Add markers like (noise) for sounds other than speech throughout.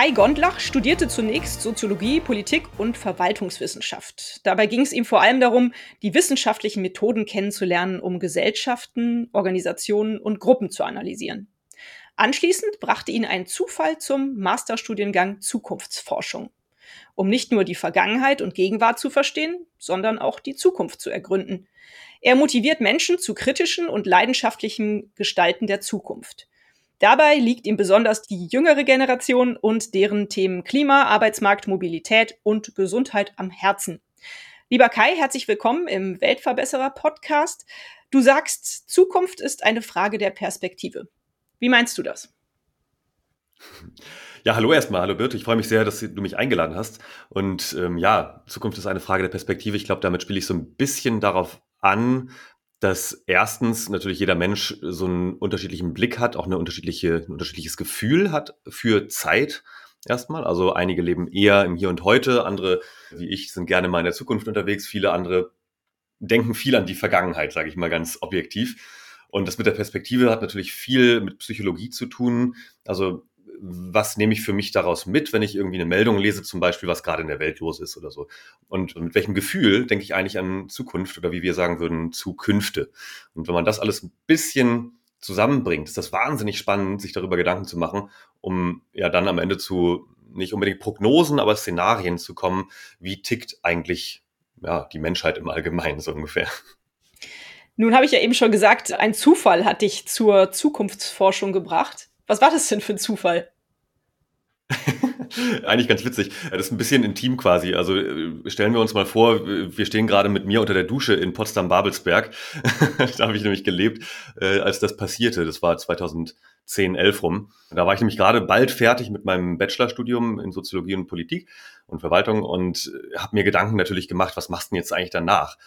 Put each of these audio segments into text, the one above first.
Kai Gondlach studierte zunächst Soziologie, Politik und Verwaltungswissenschaft. Dabei ging es ihm vor allem darum, die wissenschaftlichen Methoden kennenzulernen, um Gesellschaften, Organisationen und Gruppen zu analysieren. Anschließend brachte ihn ein Zufall zum Masterstudiengang Zukunftsforschung, um nicht nur die Vergangenheit und Gegenwart zu verstehen, sondern auch die Zukunft zu ergründen. Er motiviert Menschen zu kritischen und leidenschaftlichen Gestalten der Zukunft. Dabei liegt ihm besonders die jüngere Generation und deren Themen Klima, Arbeitsmarkt, Mobilität und Gesundheit am Herzen. Lieber Kai, herzlich willkommen im Weltverbesserer Podcast. Du sagst, Zukunft ist eine Frage der Perspektive. Wie meinst du das? Ja, hallo erstmal, hallo Birte. Ich freue mich sehr, dass du mich eingeladen hast. Und ähm, ja, Zukunft ist eine Frage der Perspektive. Ich glaube, damit spiele ich so ein bisschen darauf an, dass erstens natürlich jeder Mensch so einen unterschiedlichen Blick hat, auch eine unterschiedliche, ein unterschiedliches Gefühl hat für Zeit erstmal. Also einige leben eher im Hier und Heute, andere, wie ich, sind gerne mal in der Zukunft unterwegs, viele andere denken viel an die Vergangenheit, sage ich mal ganz objektiv. Und das mit der Perspektive hat natürlich viel mit Psychologie zu tun. Also was nehme ich für mich daraus mit, wenn ich irgendwie eine Meldung lese, zum Beispiel, was gerade in der Welt los ist oder so. Und mit welchem Gefühl denke ich eigentlich an Zukunft oder wie wir sagen würden, Zukünfte. Und wenn man das alles ein bisschen zusammenbringt, ist das wahnsinnig spannend, sich darüber Gedanken zu machen, um ja dann am Ende zu nicht unbedingt Prognosen, aber Szenarien zu kommen, wie tickt eigentlich ja, die Menschheit im Allgemeinen so ungefähr. Nun habe ich ja eben schon gesagt, ein Zufall hat dich zur Zukunftsforschung gebracht. Was war das denn für ein Zufall? (laughs) Eigentlich ganz witzig. Das ist ein bisschen intim quasi. Also äh, stellen wir uns mal vor, wir stehen gerade mit mir unter der Dusche in Potsdam-Babelsberg. (laughs) da habe ich nämlich gelebt, äh, als das passierte. Das war 2010, 11 rum. Da war ich nämlich gerade bald fertig mit meinem Bachelorstudium in Soziologie und Politik und Verwaltung und äh, habe mir Gedanken natürlich gemacht, was machst du denn jetzt eigentlich danach?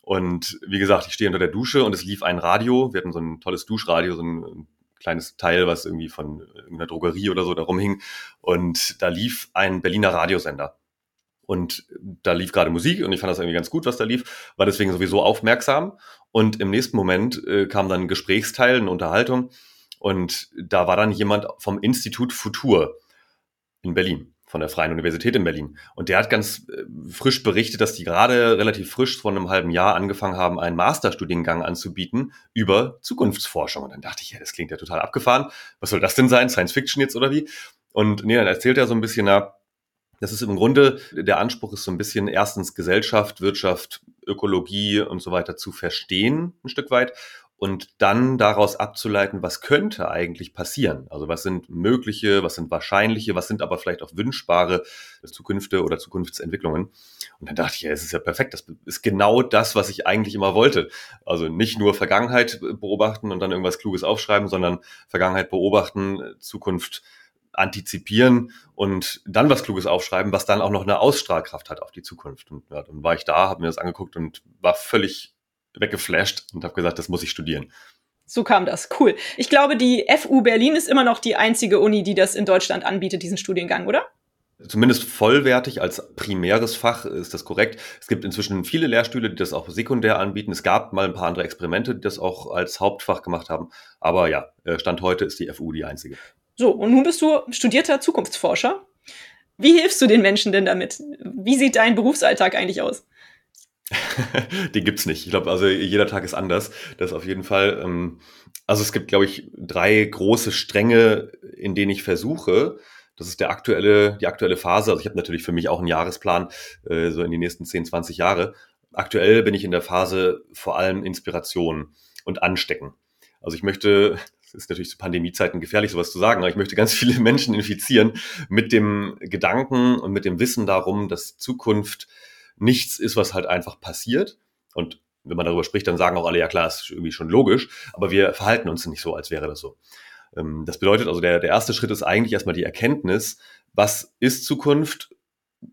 Und wie gesagt, ich stehe unter der Dusche und es lief ein Radio. Wir hatten so ein tolles Duschradio, so ein kleines Teil, was irgendwie von irgendeiner Drogerie oder so darum hing. Und da lief ein Berliner Radiosender. Und da lief gerade Musik und ich fand das irgendwie ganz gut, was da lief, war deswegen sowieso aufmerksam. Und im nächsten Moment äh, kam dann ein Gesprächsteil, eine Unterhaltung. Und da war dann jemand vom Institut Futur in Berlin von der Freien Universität in Berlin. Und der hat ganz äh, frisch berichtet, dass die gerade relativ frisch vor einem halben Jahr angefangen haben, einen Masterstudiengang anzubieten über Zukunftsforschung. Und dann dachte ich, ja, das klingt ja total abgefahren. Was soll das denn sein? Science Fiction jetzt oder wie? Und nee, dann erzählt er so ein bisschen, na, das ist im Grunde, der Anspruch ist so ein bisschen erstens Gesellschaft, Wirtschaft, Ökologie und so weiter zu verstehen, ein Stück weit und dann daraus abzuleiten, was könnte eigentlich passieren. Also was sind mögliche, was sind wahrscheinliche, was sind aber vielleicht auch wünschbare Zukünfte oder Zukunftsentwicklungen. Und dann dachte ich, ja, es ist ja perfekt. Das ist genau das, was ich eigentlich immer wollte. Also nicht nur Vergangenheit beobachten und dann irgendwas Kluges aufschreiben, sondern Vergangenheit beobachten, Zukunft antizipieren und dann was Kluges aufschreiben, was dann auch noch eine Ausstrahlkraft hat auf die Zukunft. Und ja, dann war ich da, habe mir das angeguckt und war völlig weggeflasht und habe gesagt, das muss ich studieren. So kam das. Cool. Ich glaube, die FU Berlin ist immer noch die einzige Uni, die das in Deutschland anbietet, diesen Studiengang, oder? Zumindest vollwertig als primäres Fach ist das korrekt. Es gibt inzwischen viele Lehrstühle, die das auch sekundär anbieten. Es gab mal ein paar andere Experimente, die das auch als Hauptfach gemacht haben. Aber ja, äh, Stand heute ist die FU die einzige. So, und nun bist du studierter Zukunftsforscher. Wie hilfst du den Menschen denn damit? Wie sieht dein Berufsalltag eigentlich aus? (laughs) Den gibt's nicht. Ich glaube, also jeder Tag ist anders. Das auf jeden Fall. Ähm, also es gibt, glaube ich, drei große Stränge, in denen ich versuche. Das ist der aktuelle, die aktuelle Phase. Also ich habe natürlich für mich auch einen Jahresplan, äh, so in die nächsten 10, 20 Jahre. Aktuell bin ich in der Phase vor allem Inspiration und Anstecken. Also ich möchte, es ist natürlich zu Pandemiezeiten gefährlich, sowas zu sagen, aber ich möchte ganz (laughs) viele Menschen infizieren mit dem Gedanken und mit dem Wissen darum, dass Zukunft nichts ist, was halt einfach passiert. Und wenn man darüber spricht, dann sagen auch alle, ja klar, ist irgendwie schon logisch, aber wir verhalten uns nicht so, als wäre das so. Ähm, das bedeutet also, der, der erste Schritt ist eigentlich erstmal die Erkenntnis, was ist Zukunft,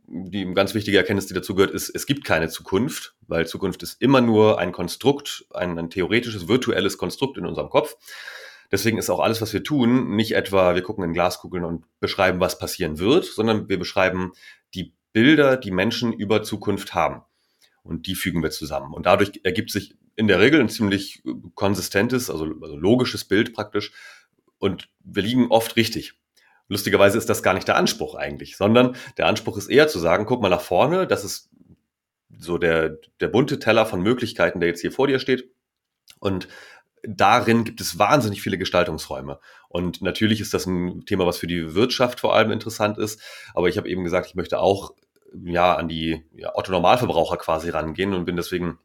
die ganz wichtige Erkenntnis, die dazu gehört, ist, es gibt keine Zukunft, weil Zukunft ist immer nur ein Konstrukt, ein, ein theoretisches, virtuelles Konstrukt in unserem Kopf. Deswegen ist auch alles, was wir tun, nicht etwa, wir gucken in Glaskugeln und beschreiben, was passieren wird, sondern wir beschreiben die Bilder, die Menschen über Zukunft haben. Und die fügen wir zusammen. Und dadurch ergibt sich in der Regel ein ziemlich konsistentes, also, also logisches Bild praktisch. Und wir liegen oft richtig. Lustigerweise ist das gar nicht der Anspruch eigentlich, sondern der Anspruch ist eher zu sagen, guck mal nach vorne, das ist so der, der bunte Teller von Möglichkeiten, der jetzt hier vor dir steht. Und darin gibt es wahnsinnig viele Gestaltungsräume. Und natürlich ist das ein Thema, was für die Wirtschaft vor allem interessant ist. Aber ich habe eben gesagt, ich möchte auch ja an die ja, Otto-Normalverbraucher quasi rangehen und bin deswegen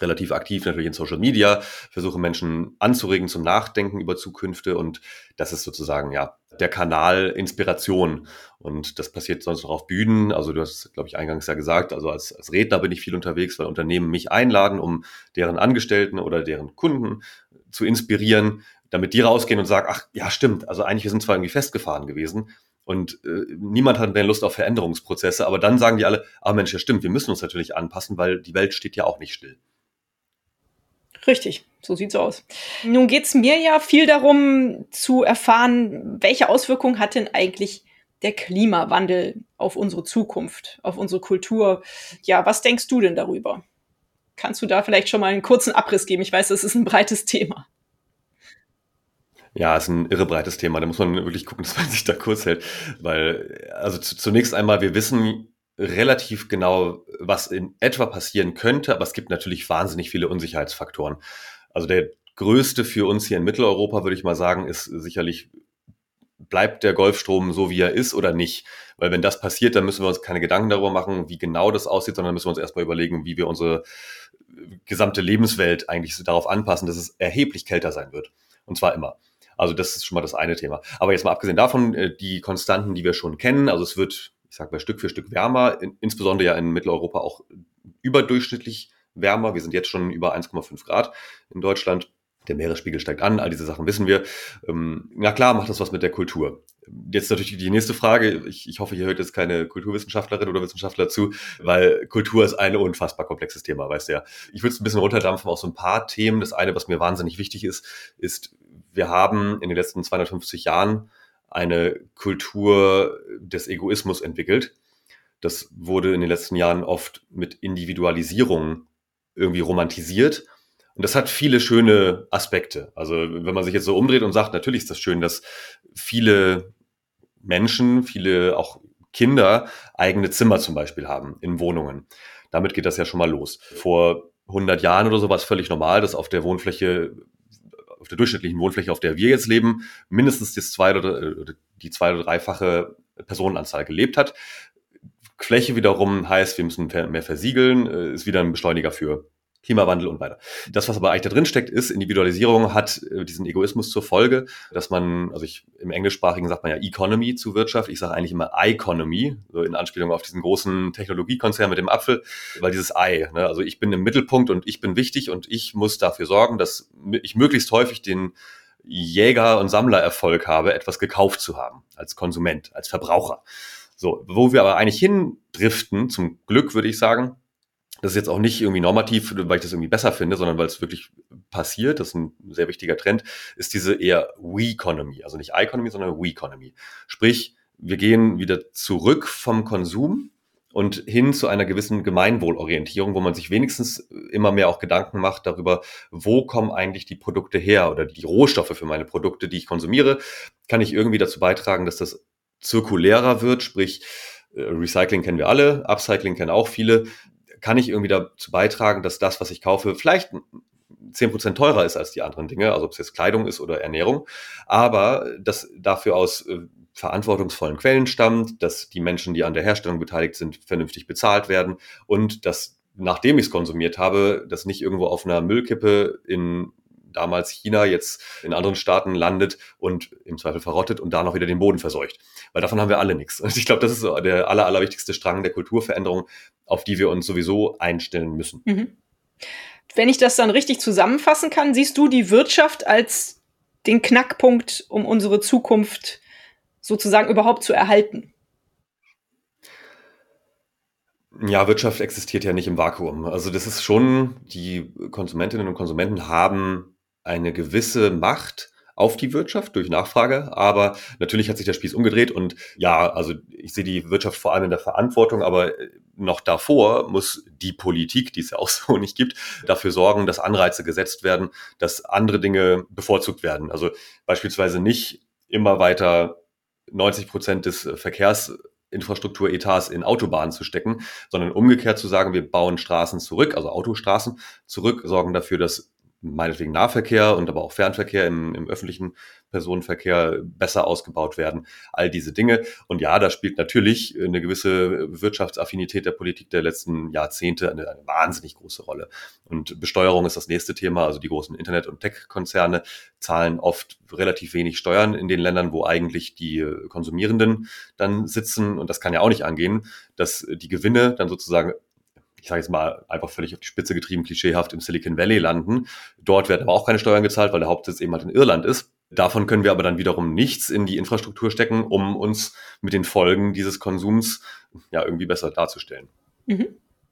relativ aktiv natürlich in Social Media, versuche Menschen anzuregen zum Nachdenken über Zukünfte und das ist sozusagen ja der Kanal Inspiration und das passiert sonst noch auf Bühnen. Also du hast, glaube ich, eingangs ja gesagt, also als, als Redner bin ich viel unterwegs, weil Unternehmen mich einladen, um deren Angestellten oder deren Kunden zu inspirieren, damit die rausgehen und sagen, ach ja, stimmt, also eigentlich wir sind zwar irgendwie festgefahren gewesen, und äh, niemand hat mehr Lust auf Veränderungsprozesse, aber dann sagen die alle, ah Mensch, ja stimmt, wir müssen uns natürlich anpassen, weil die Welt steht ja auch nicht still. Richtig, so sieht's aus. Nun geht's mir ja viel darum zu erfahren, welche Auswirkungen hat denn eigentlich der Klimawandel auf unsere Zukunft, auf unsere Kultur. Ja, was denkst du denn darüber? Kannst du da vielleicht schon mal einen kurzen Abriss geben? Ich weiß, das ist ein breites Thema. Ja, ist ein irre breites Thema. Da muss man wirklich gucken, (laughs) dass man sich da kurz hält. Weil, also zunächst einmal, wir wissen relativ genau, was in etwa passieren könnte, aber es gibt natürlich wahnsinnig viele Unsicherheitsfaktoren. Also der größte für uns hier in Mitteleuropa, würde ich mal sagen, ist sicherlich, bleibt der Golfstrom so, wie er ist oder nicht? Weil wenn das passiert, dann müssen wir uns keine Gedanken darüber machen, wie genau das aussieht, sondern müssen wir uns erstmal überlegen, wie wir unsere gesamte Lebenswelt eigentlich darauf anpassen, dass es erheblich kälter sein wird. Und zwar immer. Also das ist schon mal das eine Thema. Aber jetzt mal abgesehen davon, äh, die Konstanten, die wir schon kennen, also es wird ich sag mal, Stück für Stück wärmer, in, insbesondere ja in Mitteleuropa auch überdurchschnittlich wärmer. Wir sind jetzt schon über 1,5 Grad in Deutschland. Der Meeresspiegel steigt an, all diese Sachen wissen wir. Ähm, na klar, macht das was mit der Kultur. Jetzt natürlich die nächste Frage. Ich, ich hoffe, hier hört jetzt keine Kulturwissenschaftlerin oder Wissenschaftler zu, weil Kultur ist ein unfassbar komplexes Thema, weißt du ja. Ich würde es ein bisschen runterdampfen auf so ein paar Themen. Das eine, was mir wahnsinnig wichtig ist, ist, wir haben in den letzten 250 Jahren eine Kultur des Egoismus entwickelt. Das wurde in den letzten Jahren oft mit Individualisierung irgendwie romantisiert. Und das hat viele schöne Aspekte. Also wenn man sich jetzt so umdreht und sagt, natürlich ist das schön, dass viele Menschen, viele auch Kinder eigene Zimmer zum Beispiel haben in Wohnungen. Damit geht das ja schon mal los. Vor 100 Jahren oder so war es völlig normal, dass auf der Wohnfläche auf der durchschnittlichen Wohnfläche, auf der wir jetzt leben, mindestens das zwei oder, äh, die zwei- oder dreifache Personenanzahl gelebt hat. Fläche wiederum heißt, wir müssen mehr versiegeln, äh, ist wieder ein Beschleuniger für Klimawandel und weiter. Das, was aber eigentlich da drin steckt, ist, Individualisierung hat äh, diesen Egoismus zur Folge, dass man, also ich, im Englischsprachigen sagt man ja Economy zu Wirtschaft, ich sage eigentlich immer Economy, so in Anspielung auf diesen großen Technologiekonzern mit dem Apfel, weil dieses Ei, ne, also ich bin im Mittelpunkt und ich bin wichtig und ich muss dafür sorgen, dass ich möglichst häufig den Jäger- und Sammlererfolg habe, etwas gekauft zu haben, als Konsument, als Verbraucher. So, wo wir aber eigentlich hindriften, zum Glück würde ich sagen, das ist jetzt auch nicht irgendwie normativ, weil ich das irgendwie besser finde, sondern weil es wirklich passiert, das ist ein sehr wichtiger Trend, ist diese eher We-Economy, also nicht I-Economy, sondern We-Economy. Sprich, wir gehen wieder zurück vom Konsum und hin zu einer gewissen Gemeinwohlorientierung, wo man sich wenigstens immer mehr auch Gedanken macht darüber, wo kommen eigentlich die Produkte her oder die Rohstoffe für meine Produkte, die ich konsumiere, kann ich irgendwie dazu beitragen, dass das zirkulärer wird, sprich, äh, Recycling kennen wir alle, Upcycling kennen auch viele kann ich irgendwie dazu beitragen, dass das, was ich kaufe, vielleicht 10% teurer ist als die anderen Dinge, also ob es jetzt Kleidung ist oder Ernährung, aber das dafür aus äh, verantwortungsvollen Quellen stammt, dass die Menschen, die an der Herstellung beteiligt sind, vernünftig bezahlt werden und dass nachdem ich es konsumiert habe, das nicht irgendwo auf einer Müllkippe in damals China jetzt in anderen Staaten landet und im Zweifel verrottet und da noch wieder den Boden verseucht. Weil davon haben wir alle nichts. Und ich glaube, das ist so der aller, allerwichtigste Strang der Kulturveränderung, auf die wir uns sowieso einstellen müssen. Mhm. Wenn ich das dann richtig zusammenfassen kann, siehst du die Wirtschaft als den Knackpunkt, um unsere Zukunft sozusagen überhaupt zu erhalten? Ja, Wirtschaft existiert ja nicht im Vakuum. Also das ist schon, die Konsumentinnen und Konsumenten haben eine gewisse Macht auf die Wirtschaft durch Nachfrage. Aber natürlich hat sich der Spieß umgedreht und ja, also ich sehe die Wirtschaft vor allem in der Verantwortung, aber noch davor muss die Politik, die es ja auch (laughs) so nicht gibt, dafür sorgen, dass Anreize gesetzt werden, dass andere Dinge bevorzugt werden. Also beispielsweise nicht immer weiter 90 Prozent des Verkehrs Infrastrukturetats in Autobahnen zu stecken, sondern umgekehrt zu sagen, wir bauen Straßen zurück, also Autostraßen zurück, sorgen dafür, dass meinetwegen Nahverkehr und aber auch Fernverkehr im, im öffentlichen Personenverkehr besser ausgebaut werden. All diese Dinge. Und ja, da spielt natürlich eine gewisse Wirtschaftsaffinität der Politik der letzten Jahrzehnte eine, eine wahnsinnig große Rolle. Und Besteuerung ist das nächste Thema. Also die großen Internet- und Tech-Konzerne zahlen oft relativ wenig Steuern in den Ländern, wo eigentlich die Konsumierenden dann sitzen. Und das kann ja auch nicht angehen, dass die Gewinne dann sozusagen ich sage jetzt mal einfach völlig auf die Spitze getrieben, klischeehaft im Silicon Valley landen. Dort werden aber auch keine Steuern gezahlt, weil der Hauptsitz eben halt in Irland ist. Davon können wir aber dann wiederum nichts in die Infrastruktur stecken, um uns mit den Folgen dieses Konsums ja irgendwie besser darzustellen. Mhm.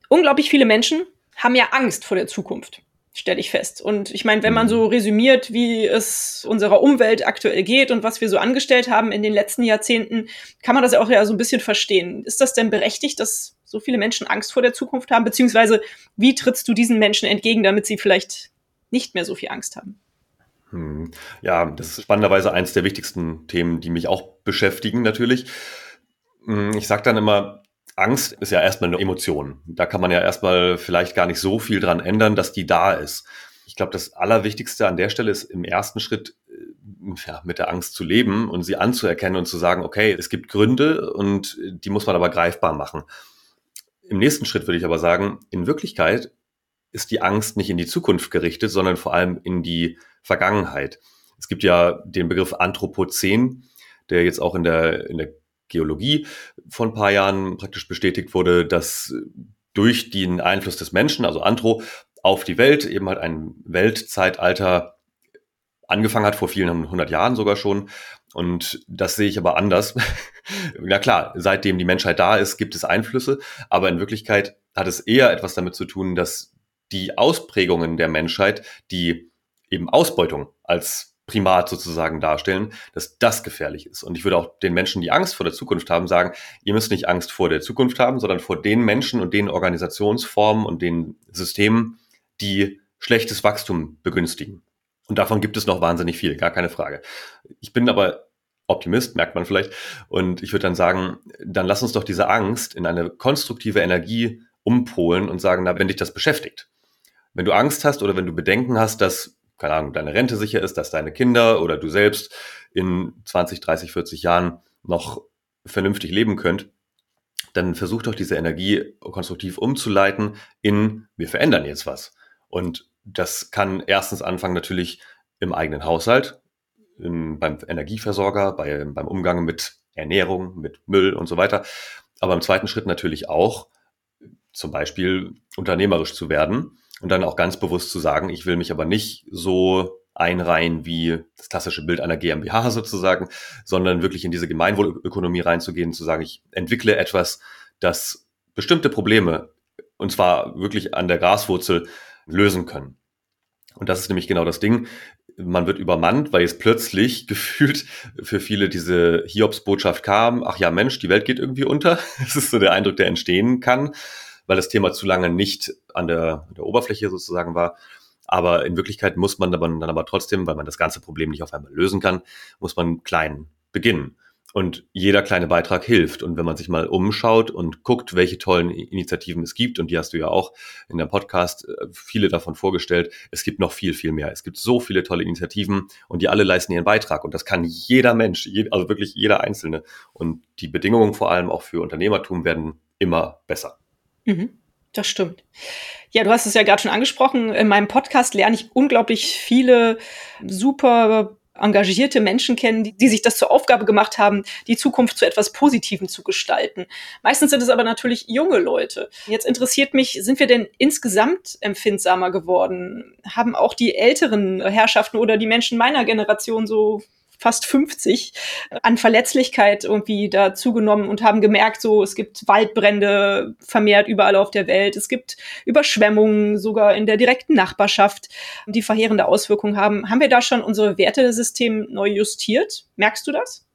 Unglaublich viele Menschen haben ja Angst vor der Zukunft stelle ich fest. Und ich meine, wenn man so mhm. resümiert, wie es unserer Umwelt aktuell geht und was wir so angestellt haben in den letzten Jahrzehnten, kann man das ja auch ja so ein bisschen verstehen. Ist das denn berechtigt, dass so viele Menschen Angst vor der Zukunft haben? Beziehungsweise, wie trittst du diesen Menschen entgegen, damit sie vielleicht nicht mehr so viel Angst haben? Hm. Ja, das ist spannenderweise eins der wichtigsten Themen, die mich auch beschäftigen natürlich. Hm, ich sage dann immer, Angst ist ja erstmal eine Emotion. Da kann man ja erstmal vielleicht gar nicht so viel dran ändern, dass die da ist. Ich glaube, das Allerwichtigste an der Stelle ist im ersten Schritt äh, ja, mit der Angst zu leben und sie anzuerkennen und zu sagen, okay, es gibt Gründe und die muss man aber greifbar machen. Im nächsten Schritt würde ich aber sagen, in Wirklichkeit ist die Angst nicht in die Zukunft gerichtet, sondern vor allem in die Vergangenheit. Es gibt ja den Begriff Anthropozän, der jetzt auch in der, in der Geologie vor ein paar Jahren praktisch bestätigt wurde, dass durch den Einfluss des Menschen, also Anthro, auf die Welt eben halt ein Weltzeitalter angefangen hat, vor vielen hundert Jahren sogar schon. Und das sehe ich aber anders. (laughs) Na klar, seitdem die Menschheit da ist, gibt es Einflüsse, aber in Wirklichkeit hat es eher etwas damit zu tun, dass die Ausprägungen der Menschheit, die eben Ausbeutung als Primat sozusagen darstellen, dass das gefährlich ist. Und ich würde auch den Menschen, die Angst vor der Zukunft haben, sagen, ihr müsst nicht Angst vor der Zukunft haben, sondern vor den Menschen und den Organisationsformen und den Systemen, die schlechtes Wachstum begünstigen. Und davon gibt es noch wahnsinnig viel, gar keine Frage. Ich bin aber Optimist, merkt man vielleicht. Und ich würde dann sagen, dann lass uns doch diese Angst in eine konstruktive Energie umpolen und sagen, na, wenn dich das beschäftigt. Wenn du Angst hast oder wenn du Bedenken hast, dass keine Ahnung, deine Rente sicher ist, dass deine Kinder oder du selbst in 20, 30, 40 Jahren noch vernünftig leben könnt, dann versuch doch diese Energie konstruktiv umzuleiten in, wir verändern jetzt was. Und das kann erstens anfangen natürlich im eigenen Haushalt, im, beim Energieversorger, bei, beim Umgang mit Ernährung, mit Müll und so weiter. Aber im zweiten Schritt natürlich auch zum Beispiel unternehmerisch zu werden und dann auch ganz bewusst zu sagen, ich will mich aber nicht so einreihen wie das klassische Bild einer GmbH (laughs) sozusagen, sondern wirklich in diese Gemeinwohlökonomie reinzugehen, zu sagen, ich entwickle etwas, das bestimmte Probleme, und zwar wirklich an der Graswurzel, lösen können. Und das ist nämlich genau das Ding. Man wird übermannt, weil jetzt plötzlich (laughs) gefühlt für viele diese Hiobs-Botschaft kam, ach ja, Mensch, die Welt geht irgendwie unter. (laughs) Das ist so der Eindruck, der entstehen kann weil das Thema zu lange nicht an der, der Oberfläche sozusagen war. Aber in Wirklichkeit muss man dann aber trotzdem, weil man das ganze Problem nicht auf einmal lösen kann, muss man klein beginnen. Und jeder kleine Beitrag hilft. Und wenn man sich mal umschaut und guckt, welche tollen Initiativen es gibt, und die hast du ja auch in der Podcast äh, viele davon vorgestellt, es gibt noch viel, viel mehr. Es gibt so viele tolle Initiativen und die alle leisten ihren Beitrag. Und das kann jeder Mensch, also wirklich jeder Einzelne. Und die Bedingungen vor allem auch für Unternehmertum werden immer besser. Mhm. Das stimmt. Ja, du hast es ja gerade schon angesprochen. In meinem Podcast lerne ich unglaublich viele super engagierte Menschen kennen, die, die, sich das zur Aufgabe gemacht haben, die Zukunft zu etwas Positivem zu gestalten. Meistens sind es aber natürlich junge Leute. Jetzt interessiert mich, sind wir denn insgesamt empfindsamer geworden? Haben auch die älteren Herrschaften oder die Menschen meiner Generation so fast 50 an Verletzlichkeit irgendwie da zugenommen und haben gemerkt, so es gibt Waldbrände vermehrt überall auf der Welt, es gibt Überschwemmungen sogar in der direkten Nachbarschaft, die verheerende Auswirkungen haben. Haben wir da schon unsere Wertesystem neu justiert? Merkst du das?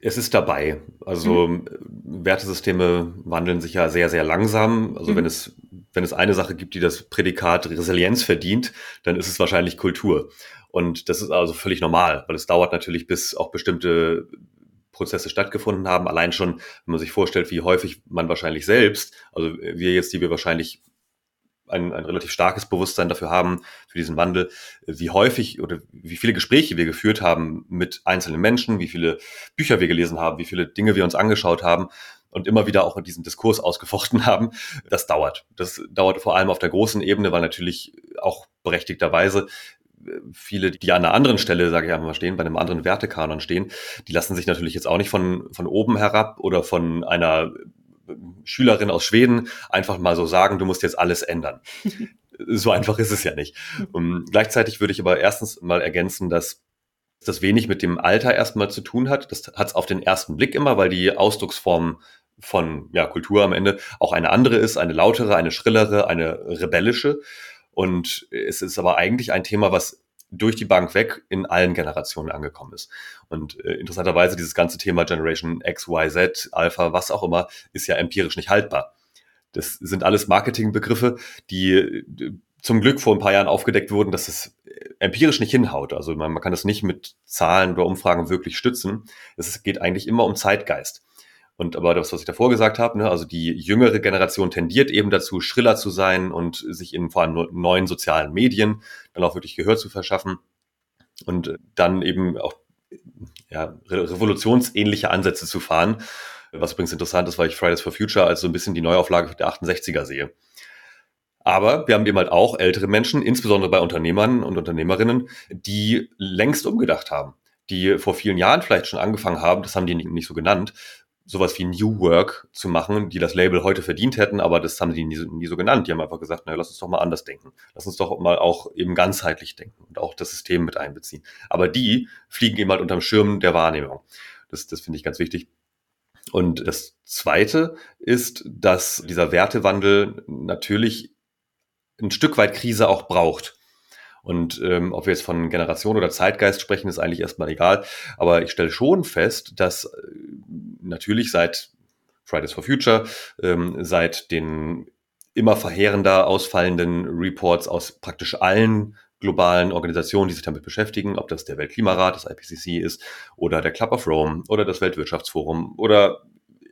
Es ist dabei. Also mhm. Wertesysteme wandeln sich ja sehr, sehr langsam. Also mhm. wenn es, wenn es eine Sache gibt, die das Prädikat Resilienz verdient, dann ist es wahrscheinlich Kultur. Und das ist also völlig normal, weil es dauert natürlich, bis auch bestimmte Prozesse stattgefunden haben. Allein schon, wenn man sich vorstellt, wie häufig man wahrscheinlich selbst, also wir jetzt, die wir wahrscheinlich ein, ein relativ starkes Bewusstsein dafür haben, für diesen Wandel, wie häufig oder wie viele Gespräche wir geführt haben mit einzelnen Menschen, wie viele Bücher wir gelesen haben, wie viele Dinge wir uns angeschaut haben und immer wieder auch in diesem Diskurs ausgefochten (laughs) haben, das dauert. Das dauert vor allem auf der großen Ebene, weil natürlich auch berechtigterweise viele, die an einer anderen Stelle, sage ich einmal, stehen, bei einem anderen Wertekanon stehen, die lassen sich natürlich jetzt auch nicht von, von oben herab oder von einer Schülerin aus Schweden einfach mal so sagen, du musst jetzt alles ändern. so einfach ist es ja nicht. Um, gleichzeitig würde ich aber erstens mal ergänzen, dass das wenig mit dem Alter erstmal zu tun hat. Das hat es auf den ersten Blick immer, weil die Ausdrucksform von ja, Kultur am Ende auch eine andere ist, eine lautere, eine schrillere, eine rebellische. Und es ist aber eigentlich ein Thema, was durch die Bank weg in allen Generationen angekommen ist. Und äh, interessanterweise dieses ganze Thema Generation X, Y, Z, Alpha, was auch immer, ist ja empirisch nicht haltbar. Das sind alles Marketingbegriffe, die äh, zum Glück vor ein paar Jahren aufgedeckt wurden, dass es äh, empirisch nicht hinhaut. Also man, man kann das nicht mit Zahlen oder Umfragen wirklich stützen. Es geht eigentlich immer um Zeitgeist. Und aber das, was ich davor gesagt habe, ne, also die jüngere Generation tendiert eben dazu, schriller zu sein und sich in vor allem neuen sozialen Medien dann auch wirklich Gehör zu verschaffen und dann eben auch ja, revolutionsähnliche Ansätze zu fahren. Was übrigens interessant ist, weil ich Fridays for Future als so ein bisschen die Neuauflage der 68er sehe. Aber wir haben eben halt auch ältere Menschen, insbesondere bei Unternehmern und Unternehmerinnen, die längst umgedacht haben, die vor vielen Jahren vielleicht schon angefangen haben, das haben die nicht so genannt, sowas wie New Work zu machen, die das Label heute verdient hätten, aber das haben sie nie, nie so genannt. Die haben einfach gesagt, naja, lass uns doch mal anders denken. Lass uns doch mal auch eben ganzheitlich denken und auch das System mit einbeziehen. Aber die fliegen eben halt unterm Schirm der Wahrnehmung. Das, das finde ich ganz wichtig. Und das Zweite ist, dass dieser Wertewandel natürlich ein Stück weit Krise auch braucht. Und ähm, ob wir jetzt von Generation oder Zeitgeist sprechen, ist eigentlich erstmal egal. Aber ich stelle schon fest, dass äh, natürlich seit Fridays for Future, ähm, seit den immer verheerender ausfallenden Reports aus praktisch allen globalen Organisationen, die sich damit beschäftigen, ob das der Weltklimarat, das IPCC ist, oder der Club of Rome oder das Weltwirtschaftsforum oder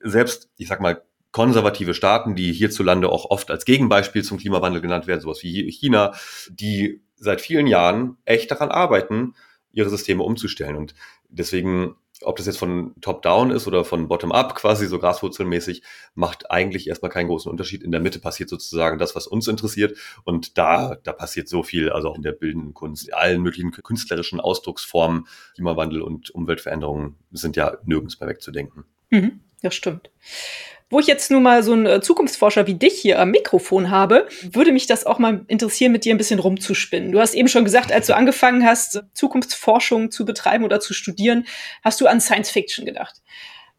selbst, ich sag mal, konservative Staaten, die hierzulande auch oft als Gegenbeispiel zum Klimawandel genannt werden, sowas wie China, die seit vielen Jahren echt daran arbeiten, ihre Systeme umzustellen. Und deswegen, ob das jetzt von Top-Down ist oder von Bottom-Up, quasi so graswurzelmäßig, macht eigentlich erstmal keinen großen Unterschied. In der Mitte passiert sozusagen das, was uns interessiert. Und da, da passiert so viel, also auch in der bildenden Kunst, allen möglichen künstlerischen Ausdrucksformen, Klimawandel und Umweltveränderungen sind ja nirgends mehr wegzudenken. Mhm, das stimmt. Wo ich jetzt nun mal so einen äh, Zukunftsforscher wie dich hier am Mikrofon habe, würde mich das auch mal interessieren, mit dir ein bisschen rumzuspinnen. Du hast eben schon gesagt, als du angefangen hast, Zukunftsforschung zu betreiben oder zu studieren, hast du an Science Fiction gedacht.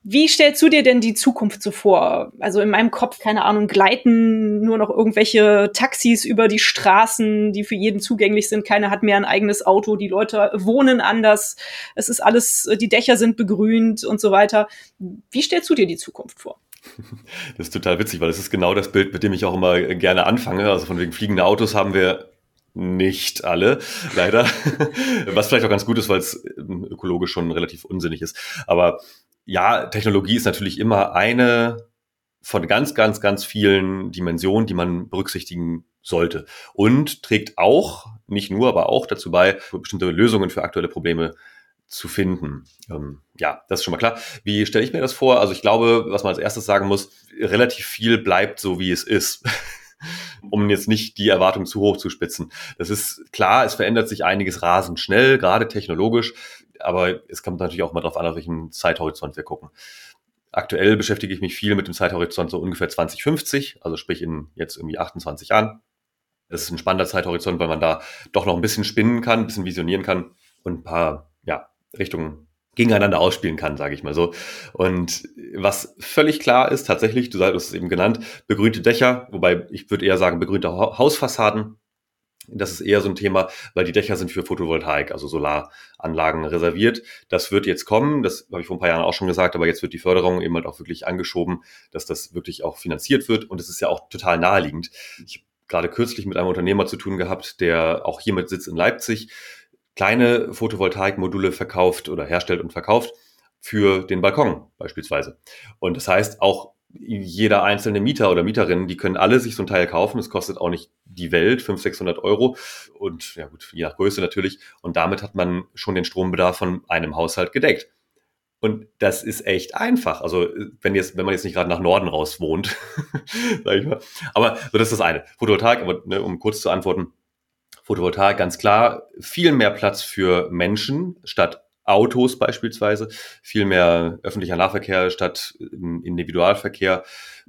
Wie stellst du dir denn die Zukunft so vor? Also in meinem Kopf, keine Ahnung, gleiten nur noch irgendwelche Taxis über die Straßen, die für jeden zugänglich sind. Keiner hat mehr ein eigenes Auto. Die Leute wohnen anders. Es ist alles, die Dächer sind begrünt und so weiter. Wie stellst du dir die Zukunft vor? (laughs) Das ist total witzig, weil das ist genau das Bild, mit dem ich auch immer gerne anfange. Also von wegen fliegende Autos haben wir nicht alle, leider. (laughs) Was vielleicht auch ganz gut ist, weil es ähm, ökologisch schon relativ unsinnig ist. Aber ja, Technologie ist natürlich immer eine von ganz, ganz, ganz vielen Dimensionen, die man berücksichtigen sollte. Und trägt auch, nicht nur, aber auch dazu bei, bestimmte Lösungen für aktuelle Probleme zu finden. Ähm, ja, das ist schon mal klar. Wie stelle ich mir das vor? Also ich glaube, was man als erstes sagen muss, relativ viel bleibt so, wie es ist. (laughs) um jetzt nicht die Erwartung zu hoch zu spitzen. Das ist klar, es verändert sich einiges rasend schnell, gerade technologisch, aber es kommt natürlich auch mal darauf an, auf welchen Zeithorizont wir gucken. Aktuell beschäftige ich mich viel mit dem Zeithorizont so ungefähr 2050, also sprich in jetzt irgendwie 28 Jahren. Das ist ein spannender Zeithorizont, weil man da doch noch ein bisschen spinnen kann, ein bisschen visionieren kann und ein paar Richtungen gegeneinander ausspielen kann, sage ich mal so. Und was völlig klar ist, tatsächlich, du hast es eben genannt, begrünte Dächer, wobei ich würde eher sagen begrünte Hausfassaden. Das ist eher so ein Thema, weil die Dächer sind für Photovoltaik, also Solaranlagen reserviert. Das wird jetzt kommen, das habe ich vor ein paar Jahren auch schon gesagt, aber jetzt wird die Förderung eben halt auch wirklich angeschoben, dass das wirklich auch finanziert wird. Und es ist ja auch total naheliegend. Ich habe gerade kürzlich mit einem Unternehmer zu tun gehabt, der auch hier mit Sitz in Leipzig kleine Photovoltaikmodule verkauft oder herstellt und verkauft für den Balkon beispielsweise. Und das heißt, auch jeder einzelne Mieter oder Mieterin, die können alle sich so ein Teil kaufen. Es kostet auch nicht die Welt, 500, 600 Euro und ja gut, je nach Größe natürlich. Und damit hat man schon den Strombedarf von einem Haushalt gedeckt. Und das ist echt einfach. Also wenn jetzt, wenn man jetzt nicht gerade nach Norden raus wohnt, (laughs) sag ich mal. Aber so, das ist das eine. Photovoltaik, aber ne, um kurz zu antworten, Photovoltaik ganz klar viel mehr Platz für Menschen statt Autos beispielsweise, viel mehr öffentlicher Nahverkehr statt Individualverkehr,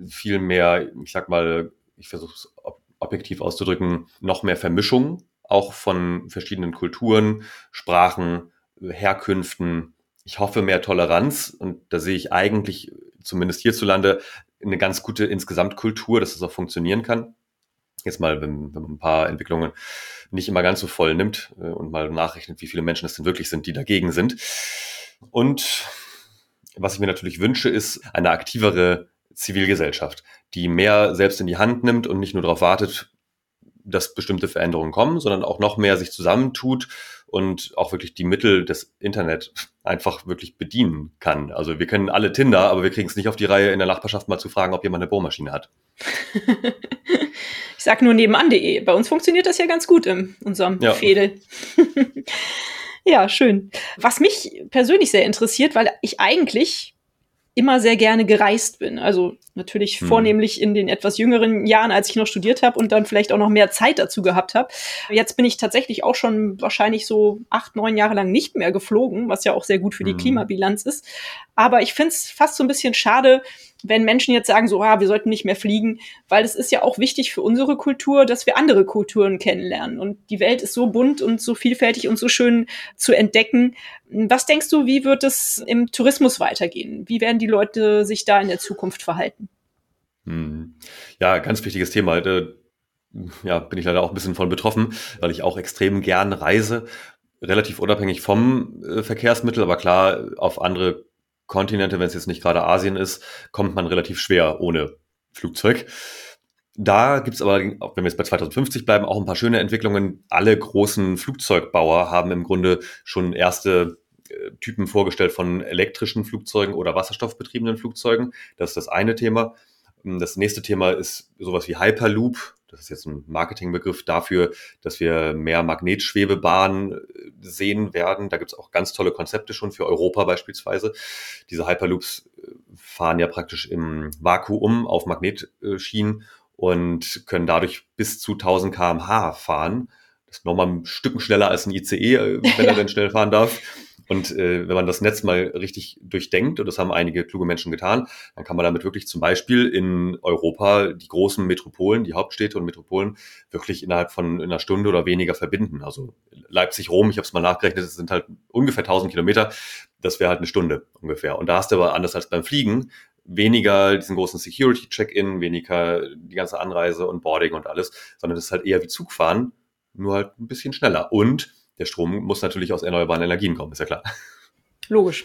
viel mehr, ich sag mal, ich versuche es objektiv auszudrücken, noch mehr Vermischung, auch von verschiedenen Kulturen, Sprachen, Herkünften. Ich hoffe mehr Toleranz und da sehe ich eigentlich, zumindest hierzulande, eine ganz gute Insgesamtkultur, dass es auch funktionieren kann. Jetzt mal, wenn, wenn man ein paar Entwicklungen nicht immer ganz so voll nimmt äh, und mal nachrechnet, wie viele Menschen es denn wirklich sind, die dagegen sind. Und was ich mir natürlich wünsche, ist eine aktivere Zivilgesellschaft, die mehr selbst in die Hand nimmt und nicht nur darauf wartet, dass bestimmte Veränderungen kommen, sondern auch noch mehr sich zusammentut und auch wirklich die Mittel des Internet einfach wirklich bedienen kann. Also wir können alle Tinder, aber wir kriegen es nicht auf die Reihe, in der Nachbarschaft mal zu fragen, ob jemand eine Bohrmaschine hat. (laughs) ich sag nur nebenan.de. Bei uns funktioniert das ja ganz gut in unserem ja. Fädel. (laughs) ja, schön. Was mich persönlich sehr interessiert, weil ich eigentlich immer sehr gerne gereist bin. Also natürlich hm. vornehmlich in den etwas jüngeren Jahren, als ich noch studiert habe und dann vielleicht auch noch mehr Zeit dazu gehabt habe. Jetzt bin ich tatsächlich auch schon wahrscheinlich so acht, neun Jahre lang nicht mehr geflogen, was ja auch sehr gut für die hm. Klimabilanz ist. Aber ich finde es fast so ein bisschen schade, wenn Menschen jetzt sagen, so, ah, wir sollten nicht mehr fliegen, weil es ist ja auch wichtig für unsere Kultur, dass wir andere Kulturen kennenlernen. Und die Welt ist so bunt und so vielfältig und so schön zu entdecken. Was denkst du, wie wird es im Tourismus weitergehen? Wie werden die Leute sich da in der Zukunft verhalten? Hm. Ja, ganz wichtiges Thema. Äh, ja, bin ich leider auch ein bisschen von betroffen, weil ich auch extrem gern reise relativ unabhängig vom äh, Verkehrsmittel, aber klar, auf andere Kontinente, wenn es jetzt nicht gerade Asien ist, kommt man relativ schwer ohne Flugzeug. Da gibt's aber, wenn wir jetzt bei 2050 bleiben, auch ein paar schöne Entwicklungen. Alle großen Flugzeugbauer haben im Grunde schon erste äh, Typen vorgestellt von elektrischen Flugzeugen oder wasserstoffbetriebenen Flugzeugen. Das ist das eine Thema. Das nächste Thema ist sowas wie Hyperloop. Das ist jetzt ein Marketingbegriff dafür, dass wir mehr Magnetschwebebahnen sehen werden. Da gibt es auch ganz tolle Konzepte schon für Europa beispielsweise. Diese Hyperloops äh, fahren ja praktisch im Vakuum auf Magnetschienen und können dadurch bis zu 1000 kmh fahren. Das ist nochmal ein Stück schneller als ein ICE, äh, wenn er (laughs) denn schnell fahren darf. Und äh, wenn man das Netz mal richtig durchdenkt, und das haben einige kluge Menschen getan, dann kann man damit wirklich zum Beispiel in Europa die großen Metropolen, die Hauptstädte und Metropolen wirklich innerhalb von einer Stunde oder weniger verbinden. Also Leipzig-Rom, ich habe es mal nachgerechnet, das sind halt ungefähr 1000 Kilometer. Das wäre halt eine Stunde ungefähr. Und da hast du aber anders als beim Fliegen weniger diesen großen Security-Check-In, weniger die ganze Anreise und Boarding und alles, sondern das ist halt eher wie Zugfahren, nur halt ein bisschen schneller. Und der Strom muss natürlich aus erneuerbaren Energien kommen, ist ja klar. Logisch.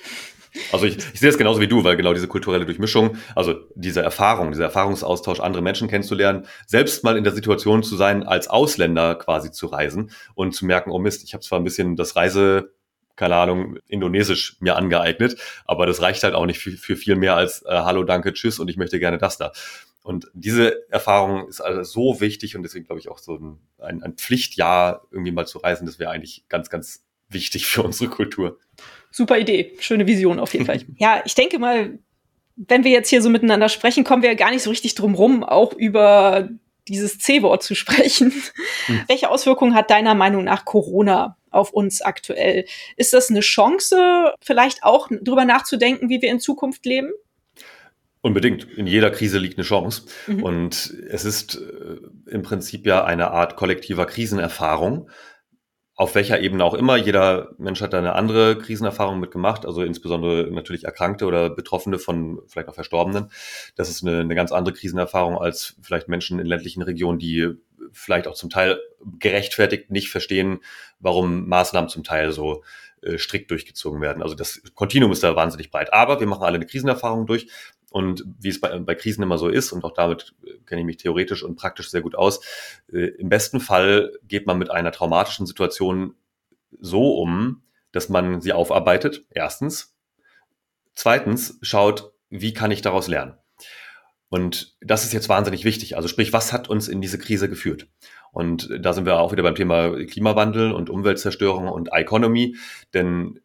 Also ich, ich sehe es genauso wie du, weil genau diese kulturelle Durchmischung, also diese Erfahrung, dieser Erfahrungsaustausch, andere Menschen kennenzulernen, selbst mal in der Situation zu sein, als Ausländer quasi zu reisen und zu merken, oh Mist, ich habe zwar ein bisschen das Reise, keine Ahnung, Indonesisch mir angeeignet, aber das reicht halt auch nicht für, für viel mehr als äh, Hallo, danke, tschüss und ich möchte gerne das da. Und diese Erfahrung ist also so wichtig und deswegen glaube ich auch so ein, ein, ein Pflichtjahr irgendwie mal zu reisen, das wäre eigentlich ganz, ganz wichtig für unsere Kultur. Super Idee, schöne Vision auf jeden Fall. (laughs) ja, ich denke mal, wenn wir jetzt hier so miteinander sprechen, kommen wir ja gar nicht so richtig drum rum, auch über dieses C-Wort zu sprechen. Hm. (laughs) Welche Auswirkungen hat deiner Meinung nach Corona auf uns aktuell? Ist das eine Chance, vielleicht auch drüber nachzudenken, wie wir in Zukunft leben? Unbedingt. In jeder Krise liegt eine Chance. Mhm. Und es ist äh, im Prinzip ja eine Art kollektiver Krisenerfahrung. auf welcher Ebene auch immer. Jeder Mensch hat da eine andere Krisenerfahrung mitgemacht, also insbesondere natürlich Erkrankte oder Betroffene von vielleicht auch Verstorbenen. Das ist eine, eine ganz andere Krisenerfahrung als vielleicht Menschen in ländlichen Regionen, die vielleicht auch zum Teil gerechtfertigt nicht verstehen, warum Maßnahmen zum Teil so äh, strikt durchgezogen werden. Also das Kontinuum ist da wahnsinnig breit. Aber wir machen alle eine Krisenerfahrung durch. Und wie es bei, bei Krisen immer so ist, und auch damit äh, kenne ich mich theoretisch und praktisch sehr gut aus, äh, im besten Fall geht man mit einer traumatischen Situation so um, dass man sie aufarbeitet, erstens. Zweitens schaut, wie kann ich daraus lernen? Und das ist jetzt wahnsinnig wichtig. Also sprich, was hat uns in diese Krise geführt? Und da sind wir auch wieder beim Thema Klimawandel und Umweltzerstörung und Economy. Denn,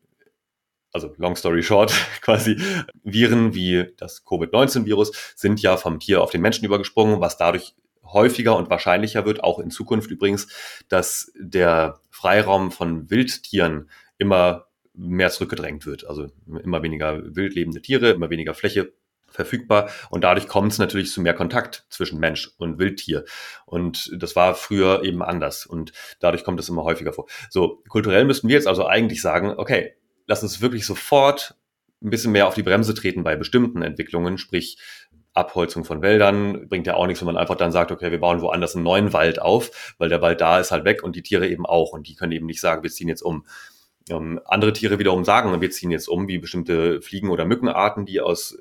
also long story short, (laughs) quasi Viren wie das Covid-19-Virus sind ja vom Tier auf den Menschen übergesprungen, was dadurch häufiger und wahrscheinlicher wird, auch in Zukunft übrigens, dass der Freiraum von Wildtieren immer mehr zurückgedrängt wird. Also immer weniger wildlebende Tiere, immer weniger Fläche verfügbar und dadurch kommt es natürlich zu mehr Kontakt zwischen Mensch und Wildtier und das war früher eben anders und dadurch kommt es immer häufiger vor. So, kulturell müssten wir jetzt also eigentlich sagen, okay, lass uns wirklich sofort ein bisschen mehr auf die Bremse treten bei bestimmten Entwicklungen, sprich Abholzung von Wäldern bringt ja auch nichts, wenn man einfach dann sagt, okay, wir bauen woanders einen neuen Wald auf, weil der Wald da ist halt weg und die Tiere eben auch und die können eben nicht sagen, wir ziehen jetzt um. Ähm, andere Tiere wiederum sagen, wir ziehen jetzt um, wie bestimmte Fliegen- oder Mückenarten, die aus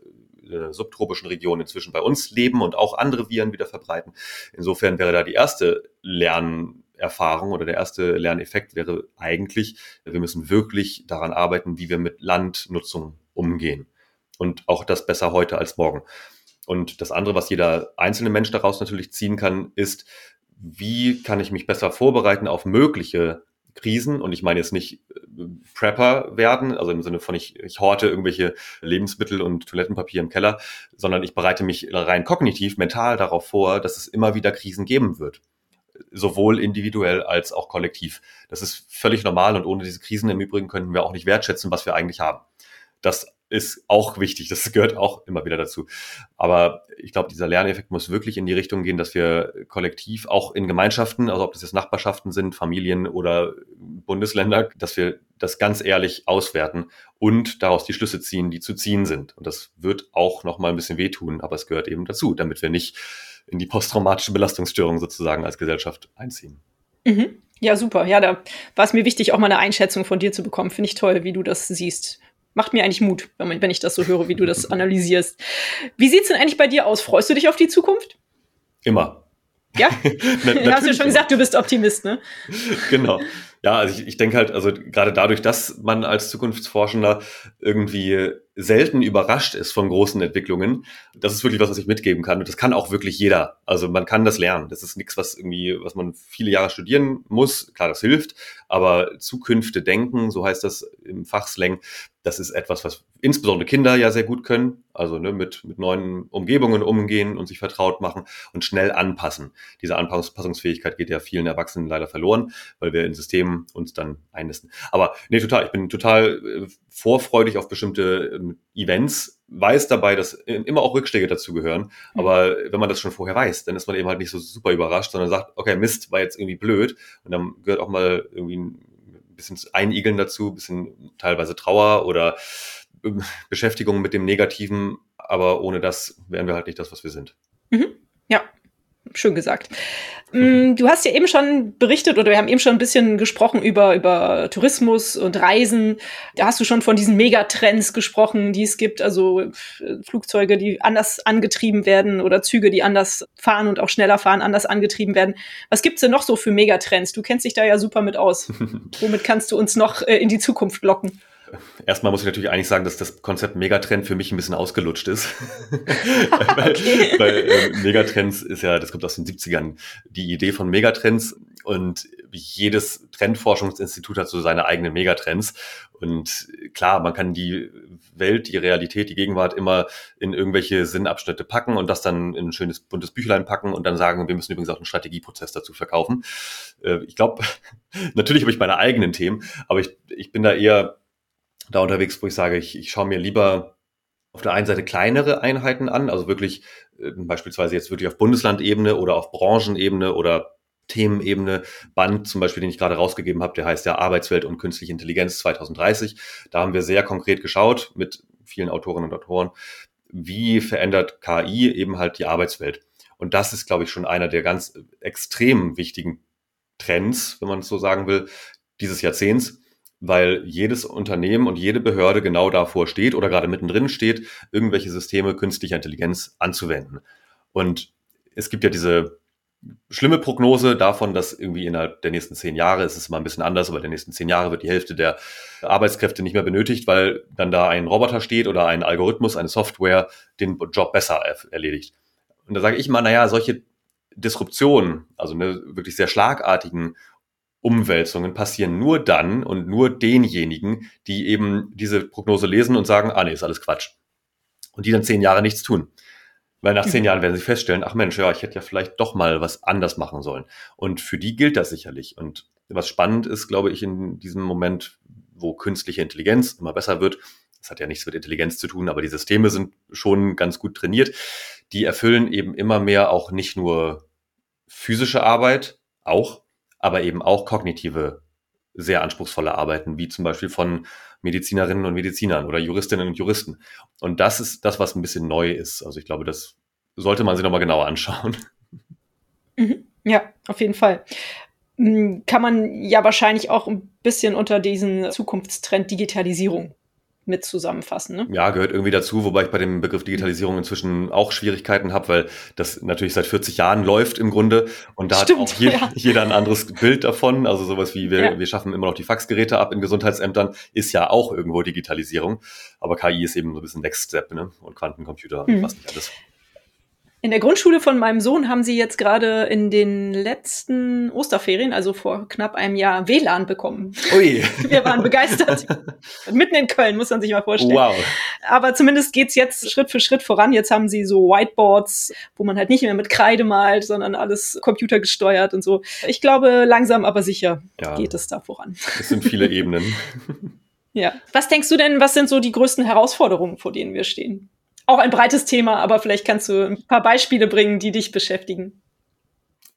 äh, subtropischen Regionen inzwischen bei uns leben und auch andere Viren wieder verbreiten. Insofern wäre da die erste Lernerfahrung oder der erste Lerneffekt wäre eigentlich, wir müssen wirklich daran arbeiten, wie wir mit Landnutzung umgehen. Und auch das besser heute als morgen. Und das andere, was jeder einzelne Mensch daraus natürlich ziehen kann, ist, wie kann ich mich besser vorbereiten auf mögliche Krisen und ich meine jetzt nicht äh, Prepper werden, also im Sinne von ich, ich horte irgendwelche Lebensmittel und Toilettenpapier im Keller, sondern ich bereite mich rein kognitiv, mental darauf vor, dass es immer wieder Krisen geben wird. Sowohl individuell als auch kollektiv. Das ist völlig normal und ohne diese Krisen im Übrigen könnten wir auch nicht wertschätzen, was wir eigentlich haben. Das ist auch wichtig. Das (laughs) gehört auch immer wieder dazu. Aber ich glaube, dieser Lerneffekt muss wirklich in die Richtung gehen, dass wir kollektiv auch in Gemeinschaften, also ob das jetzt Nachbarschaften sind, Familien oder Bundesländer, dass wir das ganz ehrlich auswerten und daraus die Schlüsse ziehen, die zu ziehen sind. Und das wird auch noch mal ein bisschen wehtun, aber es gehört eben dazu, damit wir nicht in die posttraumatische Belastungsstörung sozusagen als Gesellschaft einziehen. Mhm. Ja, super. Ja, da war es mir wichtig, auch mal eine Einschätzung von dir zu bekommen. Finde ich toll, wie du das siehst macht mir eigentlich Mut, wenn, man, wenn ich das so höre, wie du das (laughs) analysierst. Wie sieht's denn eigentlich bei dir aus? Freust du dich auf die Zukunft? Immer. Ja? (laughs) Na, (laughs) hast du schon gesagt, du bist Optimist, ne? genau. Ja, also ich, ich denke halt, also gerade dadurch, dass man als Zukunftsforschender irgendwie selten überrascht ist von großen Entwicklungen, das ist wirklich was, was ich mitgeben kann. Und das kann auch wirklich jeder. Also man kann das lernen. Das ist nichts, was irgendwie, was man viele Jahre studieren muss. Klar, das hilft. Aber Zukünfte denken, so heißt das im Fachslang, das ist etwas, was insbesondere Kinder ja sehr gut können. Also ne, mit, mit neuen Umgebungen umgehen und sich vertraut machen und schnell anpassen. Diese Anpassungsfähigkeit geht ja vielen Erwachsenen leider verloren, weil wir in Systemen uns dann einnisten. Aber nee, total. Ich bin total äh, vorfreudig auf bestimmte ähm, Events, weiß dabei, dass immer auch Rückschläge dazu gehören. Mhm. Aber wenn man das schon vorher weiß, dann ist man eben halt nicht so super überrascht, sondern sagt, okay, Mist, war jetzt irgendwie blöd. Und dann gehört auch mal irgendwie ein bisschen Einigeln dazu, ein bisschen teilweise Trauer oder ähm, Beschäftigung mit dem Negativen. Aber ohne das wären wir halt nicht das, was wir sind. Mhm. Ja, schön gesagt. Mm, du hast ja eben schon berichtet oder wir haben eben schon ein bisschen gesprochen über, über Tourismus und Reisen. Da hast du schon von diesen Megatrends gesprochen, die es gibt, also äh, Flugzeuge, die anders angetrieben werden oder Züge, die anders fahren und auch schneller fahren, anders angetrieben werden. Was gibt's denn noch so für Megatrends? Du kennst dich da ja super mit aus. (laughs) Womit kannst du uns noch äh, in die Zukunft locken? Erstmal muss ich natürlich eigentlich sagen, dass das Konzept Megatrend für mich ein bisschen ausgelutscht ist. (laughs) (laughs) weil, okay. weil äh, Megatrends ist ja, das kommt aus den 70ern, die Idee von Megatrends und jedes Trendforschungsinstitut hat so seine eigenen Megatrends. Und klar, man kann die Welt, die Realität, die Gegenwart immer in irgendwelche Sinnabschnitte packen und das dann in ein schönes buntes Büchlein packen und dann sagen, wir müssen übrigens auch einen Strategieprozess dazu verkaufen. Äh, ich glaube, (laughs) natürlich habe ich meine eigenen Themen, aber ich, ich bin da eher da unterwegs, wo ich sage, ich, ich schaue mir lieber auf der einen Seite kleinere Einheiten an, also wirklich äh, beispielsweise jetzt wirklich auf Bundeslandebene oder auf Branchenebene oder Themenebene Band, zum Beispiel, den ich gerade rausgegeben habe, der heißt ja Arbeitswelt und künstliche Intelligenz 2030. Da haben wir sehr konkret geschaut mit vielen Autorinnen und Autoren, wie verändert KI eben halt die Arbeitswelt. Und das ist, glaube ich, schon einer der ganz extrem wichtigen Trends, wenn man es so sagen will, dieses Jahrzehnts, weil jedes Unternehmen und jede Behörde genau davor steht oder gerade mittendrin steht, irgendwelche Systeme künstlicher Intelligenz anzuwenden. Und es gibt ja diese schlimme Prognose davon, dass irgendwie innerhalb der nächsten zehn Jahre, es ist mal ein bisschen anders, aber der nächsten zehn Jahre wird die Hälfte der Arbeitskräfte nicht mehr benötigt, weil dann da ein Roboter steht oder ein Algorithmus, eine Software den Job besser erledigt. Und da sage ich mal, naja, solche Disruptionen, also eine wirklich sehr schlagartigen Umwälzungen passieren nur dann und nur denjenigen, die eben diese Prognose lesen und sagen, ah nee, ist alles Quatsch. Und die dann zehn Jahre nichts tun. Weil nach zehn Jahren werden sie feststellen, ach Mensch, ja, ich hätte ja vielleicht doch mal was anders machen sollen. Und für die gilt das sicherlich. Und was spannend ist, glaube ich, in diesem Moment, wo künstliche Intelligenz immer besser wird, das hat ja nichts mit Intelligenz zu tun, aber die Systeme sind schon ganz gut trainiert, die erfüllen eben immer mehr auch nicht nur physische Arbeit, auch, aber eben auch kognitive, sehr anspruchsvolle Arbeiten, wie zum Beispiel von Medizinerinnen und Medizinern oder Juristinnen und Juristen. Und das ist das, was ein bisschen neu ist. Also ich glaube, das sollte man sich nochmal genauer anschauen. Mhm. Ja, auf jeden Fall. Hm, kann man ja wahrscheinlich auch ein bisschen unter diesen Zukunftstrend Digitalisierung mit zusammenfassen. Ne? Ja, gehört irgendwie dazu, wobei ich bei dem Begriff Digitalisierung inzwischen auch Schwierigkeiten habe, weil das natürlich seit 40 Jahren läuft im Grunde und da Stimmt, hat auch je, (laughs) ja. jeder ein anderes Bild davon. Also sowas wie wir, ja. wir schaffen immer noch die Faxgeräte ab in Gesundheitsämtern, ist ja auch irgendwo Digitalisierung. Aber KI ist eben so ein bisschen Next Step ne? und Quantencomputer und mhm. was nicht alles. In der Grundschule von meinem Sohn haben sie jetzt gerade in den letzten Osterferien, also vor knapp einem Jahr, WLAN bekommen. Ui. (laughs) Wir waren begeistert. Mitten in Köln, muss man sich mal vorstellen. Wow. Aber zumindest geht's jetzt Schritt für Schritt voran. Jetzt haben sie so Whiteboards, wo man halt nicht mehr mit Kreide malt, sondern alles computergesteuert und so. Ich glaube, langsam aber sicher ja. geht es da voran. Es sind viele Ebenen. (laughs) Ja. Was denkst du denn, was sind so die größten Herausforderungen, vor denen wir stehen? Auch ein breites Thema, aber vielleicht kannst du ein paar Beispiele bringen, die dich beschäftigen.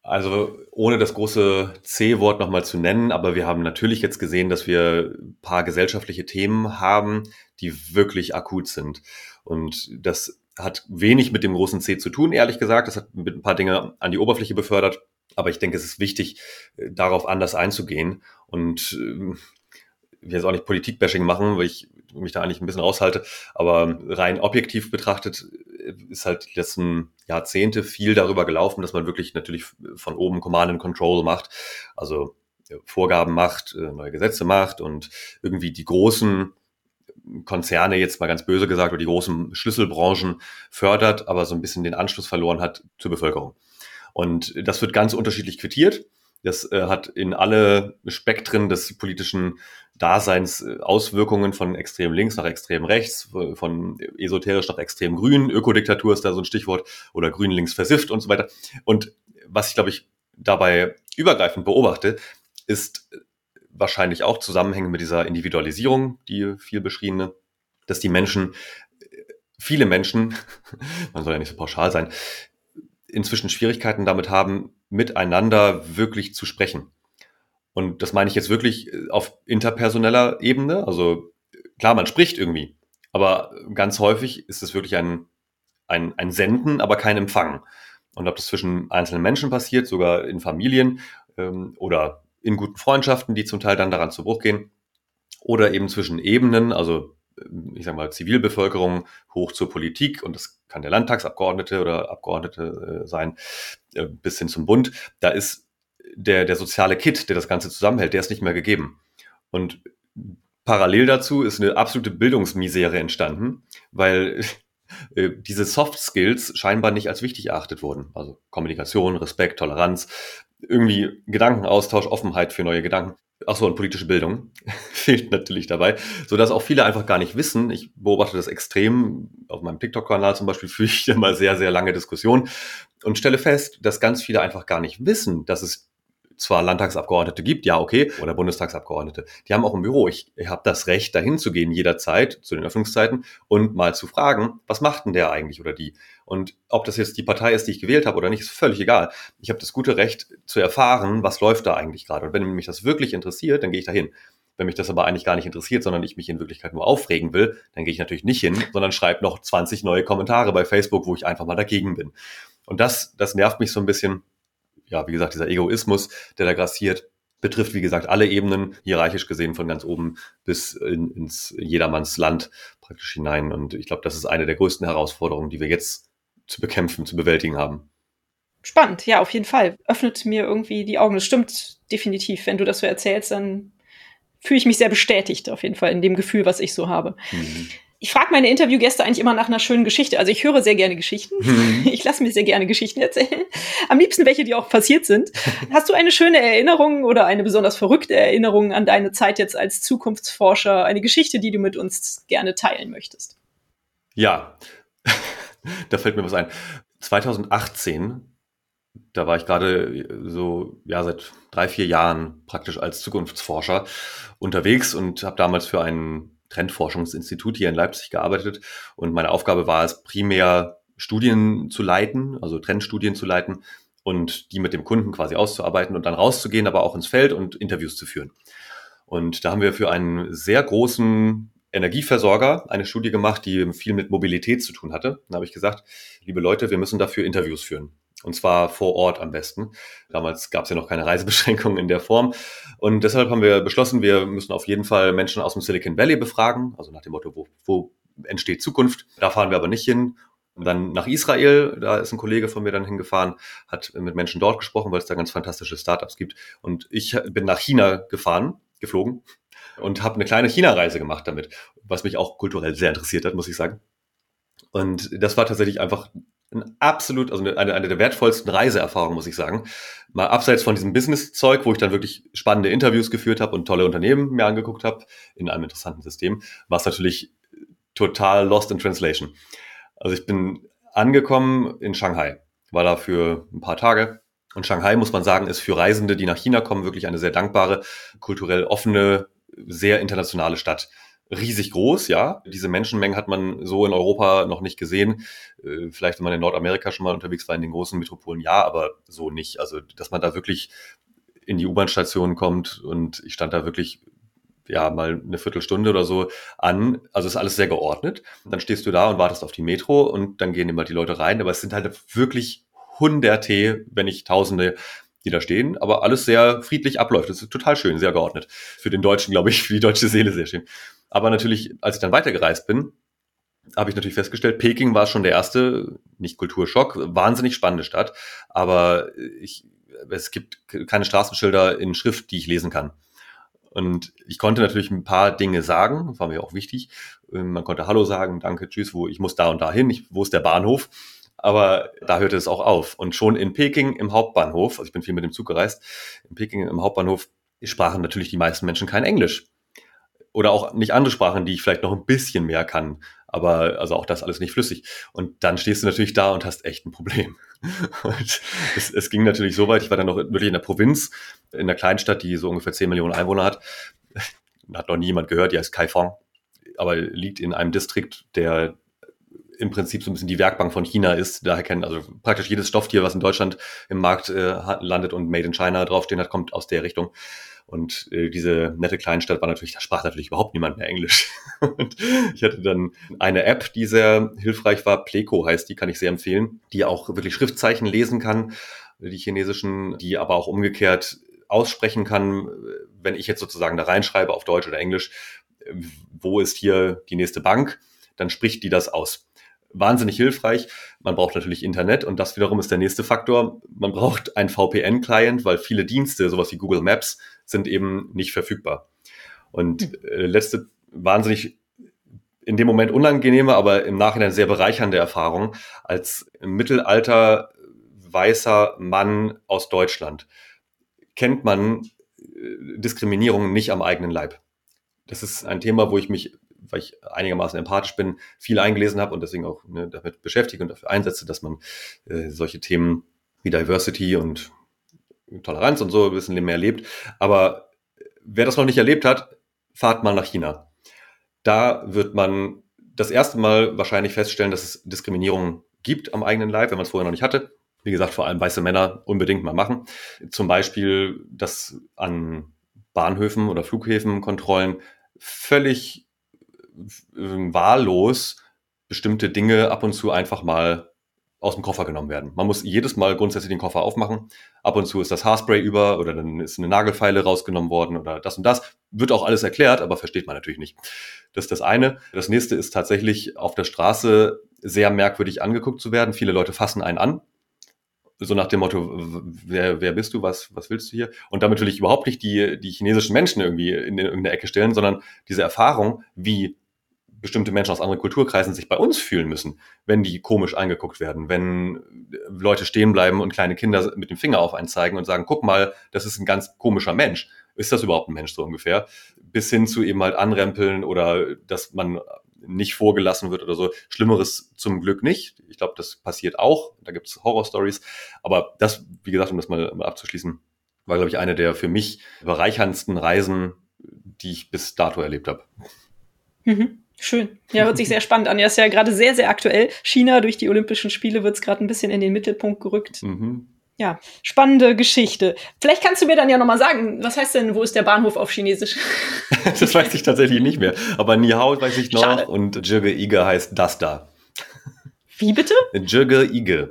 Also ohne das große C-Wort nochmal zu nennen, aber wir haben natürlich jetzt gesehen, dass wir ein paar gesellschaftliche Themen haben, die wirklich akut sind. Und das hat wenig mit dem großen C zu tun, ehrlich gesagt. Das hat mit ein paar Dinge an die Oberfläche befördert. Aber ich denke, es ist wichtig, äh, darauf anders einzugehen. Und äh, ich will jetzt auch nicht Politikbashing machen, weil ich mich da eigentlich ein bisschen raushalte. Aber rein objektiv betrachtet ist halt die letzten Jahrzehnte viel darüber gelaufen, dass man wirklich natürlich von oben Command and Control macht. Also äh, Vorgaben macht, äh, neue Gesetze macht und irgendwie die großen Konzerne jetzt mal ganz böse gesagt oder die großen Schlüsselbranchen fördert, aber so ein bisschen den Anschluss verloren hat zur Bevölkerung. Und das wird ganz unterschiedlich quittiert. Das äh, hat in alle Spektren des politischen Daseins äh, Auswirkungen von extrem links nach extrem rechts, von esoterisch nach extrem grün. Ökodiktatur ist da so ein Stichwort oder grün links versifft und so weiter. Und was ich, glaube ich, dabei übergreifend beobachte, ist wahrscheinlich auch zusammenhängend mit dieser Individualisierung, die viel beschriebene, dass die Menschen, viele Menschen, (laughs) man soll ja nicht so pauschal sein, inzwischen Schwierigkeiten damit haben, miteinander wirklich zu sprechen. Und das meine ich jetzt wirklich äh, auf interpersoneller Ebene. Also klar, man spricht irgendwie, aber ganz häufig ist es wirklich ein, ein, ein Senden, aber kein Empfang. Und ob das zwischen einzelnen Menschen passiert, sogar in Familien ähm, oder in guten Freundschaften, die zum Teil dann daran zu Bruch gehen, oder eben zwischen Ebenen, also äh, ich sage mal Zivilbevölkerung hoch zur Politik und das kann der Landtagsabgeordnete oder Abgeordnete äh, sein, äh, bis hin zum Bund. Da ist der, der soziale Kit, der das Ganze zusammenhält, der ist nicht mehr gegeben. Und parallel dazu ist eine absolute Bildungsmisere entstanden, weil (laughs) äh, diese Soft Skills scheinbar nicht als wichtig erachtet wurden. Also Kommunikation, Respekt, Toleranz, irgendwie Gedankenaustausch, Offenheit für neue Gedanken. Ach so, und politische Bildung (laughs) fehlt natürlich dabei, so dass auch viele einfach gar nicht wissen. Ich beobachte das extrem auf meinem TikTok-Kanal zum Beispiel (laughs) führe ich immer sehr, sehr lange Diskussionen und stelle fest, dass ganz viele einfach gar nicht wissen, dass es zwar Landtagsabgeordnete gibt, ja, okay, oder Bundestagsabgeordnete, die haben auch ein Büro. Ich, ich habe das Recht, dahin zu gehen jederzeit zu den Öffnungszeiten und mal zu fragen, was macht denn der eigentlich oder die? Und ob das jetzt die Partei ist, die ich gewählt habe oder nicht, ist völlig egal. Ich habe das gute Recht zu erfahren, was läuft da eigentlich gerade. Und wenn mich das wirklich interessiert, dann gehe ich dahin. Wenn mich das aber eigentlich gar nicht interessiert, sondern ich mich in Wirklichkeit nur aufregen will, dann gehe ich natürlich nicht hin, sondern schreibe noch 20 neue Kommentare bei Facebook, wo ich einfach mal dagegen bin. Und das, das nervt mich so ein bisschen. Ja, wie gesagt, dieser Egoismus, der da grassiert, betrifft, wie gesagt, alle Ebenen, hierarchisch gesehen von ganz oben bis in, ins jedermanns Land praktisch hinein. Und ich glaube, das ist eine der größten Herausforderungen, die wir jetzt zu bekämpfen, zu bewältigen haben. Spannend, ja, auf jeden Fall. Öffnet mir irgendwie die Augen. Das stimmt definitiv. Wenn du das so erzählst, dann fühle ich mich sehr bestätigt, auf jeden Fall, in dem Gefühl, was ich so habe. Mhm ich frage meine Interviewgäste eigentlich immer nach einer schönen Geschichte. Also ich höre sehr gerne Geschichten. Mhm. (laughs) Ich lasse mir sehr gerne Geschichten erzählen. Am liebsten welche, die auch passiert sind. Hast du eine schöne Erinnerung oder eine besonders verrückte Erinnerung an deine Zeit jetzt als Zukunftsforscher? Eine Geschichte, die du mit uns gerne teilen möchtest? Ja, (laughs) da fällt mir was ein. 2018, da war ich gerade so, ja, seit drei, vier Jahren praktisch als Zukunftsforscher unterwegs und habe damals für einen Trendforschungsinstitut hier in Leipzig gearbeitet und meine Aufgabe war es primär Studien zu leiten, also Trendstudien zu leiten und die mit dem Kunden quasi auszuarbeiten und dann rauszugehen, aber auch ins Feld und Interviews zu führen. Und da haben wir für einen sehr großen Energieversorger eine Studie gemacht, die viel mit Mobilität zu tun hatte. Da habe ich gesagt, liebe Leute, wir müssen dafür Interviews führen. Und zwar vor Ort am besten. Damals gab es ja noch keine Reisebeschränkungen in der Form. Und deshalb haben wir beschlossen, wir müssen auf jeden Fall Menschen aus dem Silicon Valley befragen. Also nach dem Motto, wo, wo entsteht Zukunft? Da fahren wir aber nicht hin. Und dann nach Israel, da ist ein Kollege von mir dann hingefahren, hat mit Menschen dort gesprochen, weil es da ganz fantastische Startups gibt. Und ich bin nach China gefahren, geflogen und habe eine kleine China-Reise gemacht damit, was mich auch kulturell sehr interessiert hat, muss ich sagen. Und das war tatsächlich einfach ein absolut, also eine, eine der wertvollsten Reiseerfahrungen, muss ich sagen. Mal abseits von diesem Business-Zeug, wo ich dann wirklich spannende Interviews geführt habe und tolle Unternehmen mir angeguckt habe, in einem interessanten System, war es natürlich total lost in translation. Also ich bin angekommen in Shanghai, war da für ein paar Tage. Und Shanghai, muss man sagen, ist für Reisende, die nach China kommen, wirklich eine sehr dankbare, kulturell offene, sehr internationale Stadt riesig groß, ja. Diese Menschenmengen hat man so in Europa noch nicht gesehen. Äh, vielleicht, wenn man in Nordamerika schon mal unterwegs war, in den großen Metropolen, ja, aber so nicht. Also, dass man da wirklich in die U-Bahn-Station kommt und ich stand da wirklich ja, mal eine Viertelstunde oder so an. Also ist alles sehr geordnet. Dann stehst du da und wartest auf die Metro und dann gehen immer die Leute rein. Aber es sind halt wirklich hunderte, wenn nicht Tausende die da stehen, aber alles sehr friedlich abläuft. Das ist total schön, sehr geordnet. Für den Deutschen, glaube ich, für die deutsche Seele sehr schön. Aber natürlich, als ich dann weitergereist bin, habe ich natürlich festgestellt, Peking war schon der erste, nicht Kulturschock, wahnsinnig spannende Stadt, aber ich, es gibt keine Straßenschilder in Schrift, die ich lesen kann. Und ich konnte natürlich ein paar Dinge sagen, das war mir auch wichtig. Ähm, man konnte Hallo sagen, danke, tschüss, wo ich muss da und da hin, wo ist der Bahnhof? Aber da hörte es auch auf. Und schon in Peking im Hauptbahnhof, also ich bin viel mit dem Zug gereist, in Peking im Hauptbahnhof sprachen natürlich die meisten Menschen kein Englisch oder auch nicht andere Sprachen, die ich vielleicht noch ein bisschen mehr kann. Aber also auch das alles nicht flüssig. Und dann stehst du natürlich da und hast echt ein Problem. (laughs) Und es, es ging natürlich so weit, ich war dann noch wirklich in der Provinz, in einer Kleinstadt, die so ungefähr 10 Millionen Einwohner hat. (laughs) Hat noch niemand gehört, die heißt Kaifong, aber liegt in einem Distrikt, der im Prinzip so ein bisschen die Werkbank von China ist. Daher kennen also praktisch jedes Stofftier, was in Deutschland im Markt äh, landet und Made in China draufstehen hat, kommt aus der Richtung. Und äh, diese nette Kleinstadt war natürlich, da sprach natürlich überhaupt niemand mehr Englisch. (laughs) und ich hatte dann eine App, die sehr hilfreich war. Pleco heißt die, kann ich sehr empfehlen, die auch wirklich Schriftzeichen lesen kann, die chinesischen, die aber auch umgekehrt aussprechen kann, wenn ich jetzt sozusagen da reinschreibe auf Deutsch oder Englisch, wo ist hier die nächste Bank, dann spricht die das aus wahnsinnig hilfreich. Man braucht natürlich Internet und das wiederum ist der nächste Faktor. Man braucht einen VPN-Client, weil viele Dienste, sowas wie Google Maps, sind eben nicht verfügbar. Und äh, letzte wahnsinnig in dem Moment unangenehme, aber im Nachhinein sehr bereichernde Erfahrung als im Mittelalter weißer Mann aus Deutschland kennt man äh, Diskriminierung nicht am eigenen Leib. Das ist ein Thema, wo ich mich weil ich einigermaßen empathisch bin, viel eingelesen habe und deswegen auch ne, damit beschäftige und dafür einsetze, dass man äh, solche Themen wie Diversity und Toleranz und so ein bisschen mehr lebt. Aber wer das noch nicht erlebt hat, fahrt mal nach China. Da wird man das erste Mal wahrscheinlich feststellen, dass es Diskriminierung gibt am eigenen Leib, wenn man es vorher noch nicht hatte. Wie gesagt, vor allem weiße Männer unbedingt mal machen. Zum Beispiel, dass an Bahnhöfen oder Flughäfen Kontrollen völlig äh, wahllos bestimmte Dinge ab und zu einfach mal aus dem Koffer genommen werden. Man muss jedes Mal grundsätzlich den Koffer aufmachen. Ab und zu ist das Haarspray über oder dann ist eine Nagelfeile rausgenommen worden oder das und das. Wird auch alles erklärt, aber versteht man natürlich nicht. Das ist das eine. Das nächste ist tatsächlich auf der Straße sehr merkwürdig angeguckt zu werden. Viele Leute fassen einen an. So nach dem Motto, wer, wer bist du, was, was willst du hier? Und damit will ich überhaupt nicht die, die chinesischen Menschen irgendwie in irgendeine Ecke stellen, sondern diese Erfahrung, wie bestimmte Menschen aus anderen Kulturkreisen sich bei uns fühlen müssen, wenn die komisch angeguckt werden, wenn Leute stehen bleiben und kleine Kinder mit dem Finger auf einen zeigen und sagen, guck mal, das ist ein ganz komischer Mensch. Ist das überhaupt ein Mensch so ungefähr? Bis hin zu eben halt anrempeln oder dass man nicht vorgelassen wird oder so. Schlimmeres zum Glück nicht. Ich glaube, das passiert auch. Da gibt es Horror-Stories. Aber das, wie gesagt, um das mal, mal abzuschließen, war, glaube ich, eine der für mich bereicherndsten Reisen, die ich bis dato erlebt habe. Mhm. Schön. Ja, hört sich sehr (laughs) spannend an. Ja, ist ja gerade sehr, sehr aktuell. China durch die Olympischen Spiele wird es gerade ein bisschen in den Mittelpunkt gerückt. Mhm. Ja, spannende Geschichte. Vielleicht kannst du mir dann ja nochmal sagen, was heißt denn, wo ist der Bahnhof auf Chinesisch? (laughs) das weiß ich tatsächlich nicht mehr. Aber Nihao weiß ich noch Schade. und Jirge Ige heißt das da. Wie bitte? Jirge Ige.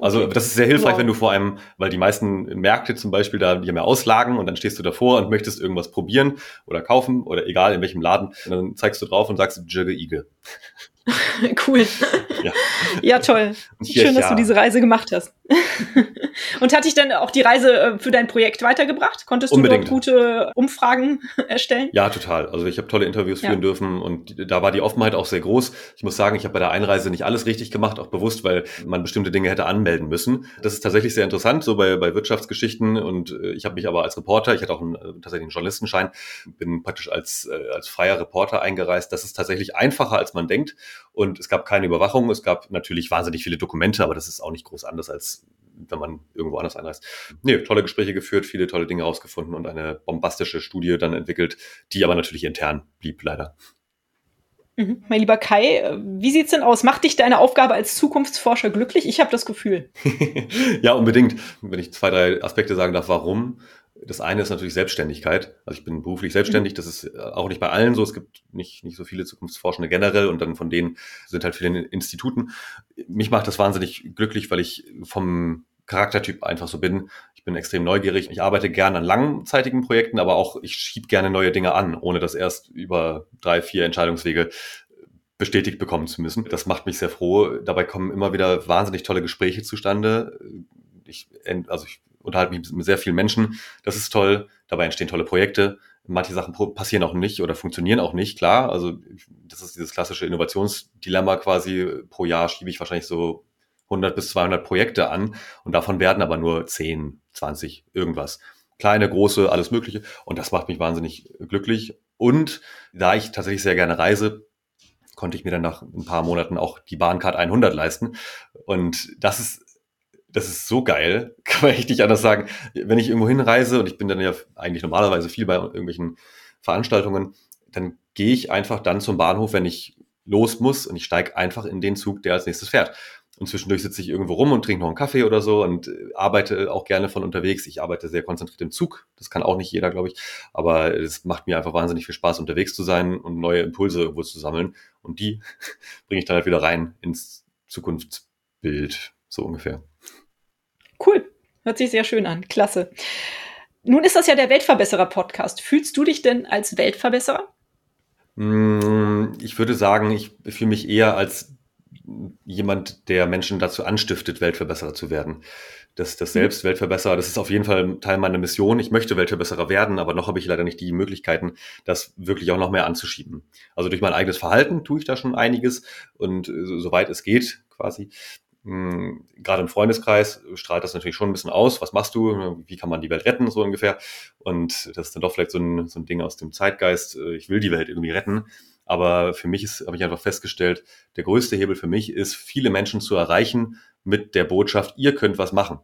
Also das ist sehr hilfreich, wow. wenn du vor einem, weil die meisten Märkte zum Beispiel, da die haben ja Auslagen und dann stehst du davor und möchtest irgendwas probieren oder kaufen oder egal in welchem Laden. Und dann zeigst du drauf und sagst Jirge Ige. (laughs) cool. Ja, ja toll. Schön, dass du diese Reise gemacht hast. (laughs) Und hat dich dann auch die Reise äh, für dein Projekt weitergebracht? Konntest du dort gute Umfragen (laughs) erstellen? Ja, total. Also ich habe tolle Interviews führen ja. dürfen und da war die Offenheit auch sehr groß. Ich muss sagen, ich habe bei der Einreise nicht alles richtig gemacht, auch bewusst, weil man bestimmte Dinge hätte anmelden müssen. Das ist tatsächlich sehr interessant, so bei, bei Wirtschaftsgeschichten. Und äh, ich habe mich aber als Reporter, ich hatte auch einen, äh, tatsächlich einen Journalistenschein, bin praktisch als, als freier Reporter eingereist. Das ist tatsächlich einfacher, als man denkt. Und es gab keine Überwachung. Es gab natürlich wahnsinnig viele Dokumente, aber das ist auch nicht groß anders als wenn man irgendwo anders einreist. Nee, tolle Gespräche geführt, viele tolle Dinge rausgefunden und eine bombastische Studie dann entwickelt, die aber natürlich intern blieb, leider. Mhm. Mein lieber Kai, wie sieht's denn aus? Macht dich deine Aufgabe als Zukunftsforscher glücklich? Ich habe das Gefühl. (laughs) ja, unbedingt. Wenn ich zwei, drei Aspekte sagen darf, warum. Das eine ist natürlich Selbstständigkeit. Also ich bin beruflich selbstständig. Mhm. Das ist äh, auch nicht bei allen so. Es gibt nicht, nicht so viele Zukunftsforschende generell und dann von denen sind halt viele Instituten. Mich macht das wahnsinnig glücklich, weil ich vom Charaktertyp einfach so bin. Ich bin extrem neugierig. Ich arbeite gerne an langzeitigen Projekten, aber auch ich schiebe gerne neue Dinge an, ohne das erst über drei, vier Entscheidungswege bestätigt bekommen zu müssen. Das macht mich sehr froh. Dabei kommen immer wieder wahnsinnig tolle Gespräche zustande. Ich, also ich unterhalte mich mit sehr vielen Menschen. Das ist toll. Dabei entstehen tolle Projekte. Manche Sachen passieren auch nicht oder funktionieren auch nicht, klar. Also das ist dieses klassische Innovationsdilemma quasi. Pro Jahr schiebe ich wahrscheinlich so 100 bis 200 Projekte an und davon werden aber nur 10, 20, irgendwas. Kleine, große, alles Mögliche. Und das macht mich wahnsinnig glücklich. Und da ich tatsächlich sehr gerne reise, konnte ich mir dann nach ein paar Monaten auch die Bahncard 100 leisten. Und das ist das ist so geil, (laughs) kann man echt nicht anders sagen. Wenn ich irgendwo hinreise und ich bin dann ja eigentlich normalerweise viel bei irgendwelchen Veranstaltungen, dann gehe ich einfach dann zum Bahnhof, wenn ich los muss und ich steige einfach in den Zug, der als nächstes fährt. Und zwischendurch sitze ich irgendwo rum und trinke noch einen Kaffee oder so und äh, arbeite auch gerne von unterwegs. Ich arbeite sehr konzentriert im Zug. Das kann auch nicht jeder, glaube ich. Aber es macht mir einfach wahnsinnig viel Spaß, unterwegs zu sein und neue Impulse irgendwo zu sammeln. Und die (laughs) bringe ich dann halt wieder rein ins Zukunftsbild, so ungefähr. Cool. Hört sich sehr schön an. Klasse. Nun ist das ja der Weltverbesserer-Podcast. Fühlst du dich denn als Weltverbesserer? Mm, ich würde sagen, ich fühle mich eher als jemand, der Menschen dazu anstiftet, Weltverbesserer zu werden. Das, das mhm. selbst Weltverbesserer, das ist auf jeden Fall Teil meiner Mission. Ich möchte Weltverbesserer werden, aber noch habe ich leider nicht die Möglichkeiten, das wirklich auch noch mehr anzuschieben. Also durch mein eigenes Verhalten tue ich da schon einiges und äh, soweit es geht quasi. Hm, gerade im Freundeskreis strahlt das natürlich schon ein bisschen aus. Was machst du? Wie kann man die Welt retten, so ungefähr? Und das ist dann doch vielleicht so ein, so ein Ding aus dem Zeitgeist. Äh, ich will die Welt irgendwie retten. Aber für mich ist, habe ich einfach festgestellt, der größte Hebel für mich ist, viele Menschen zu erreichen mit der Botschaft, ihr könnt was machen.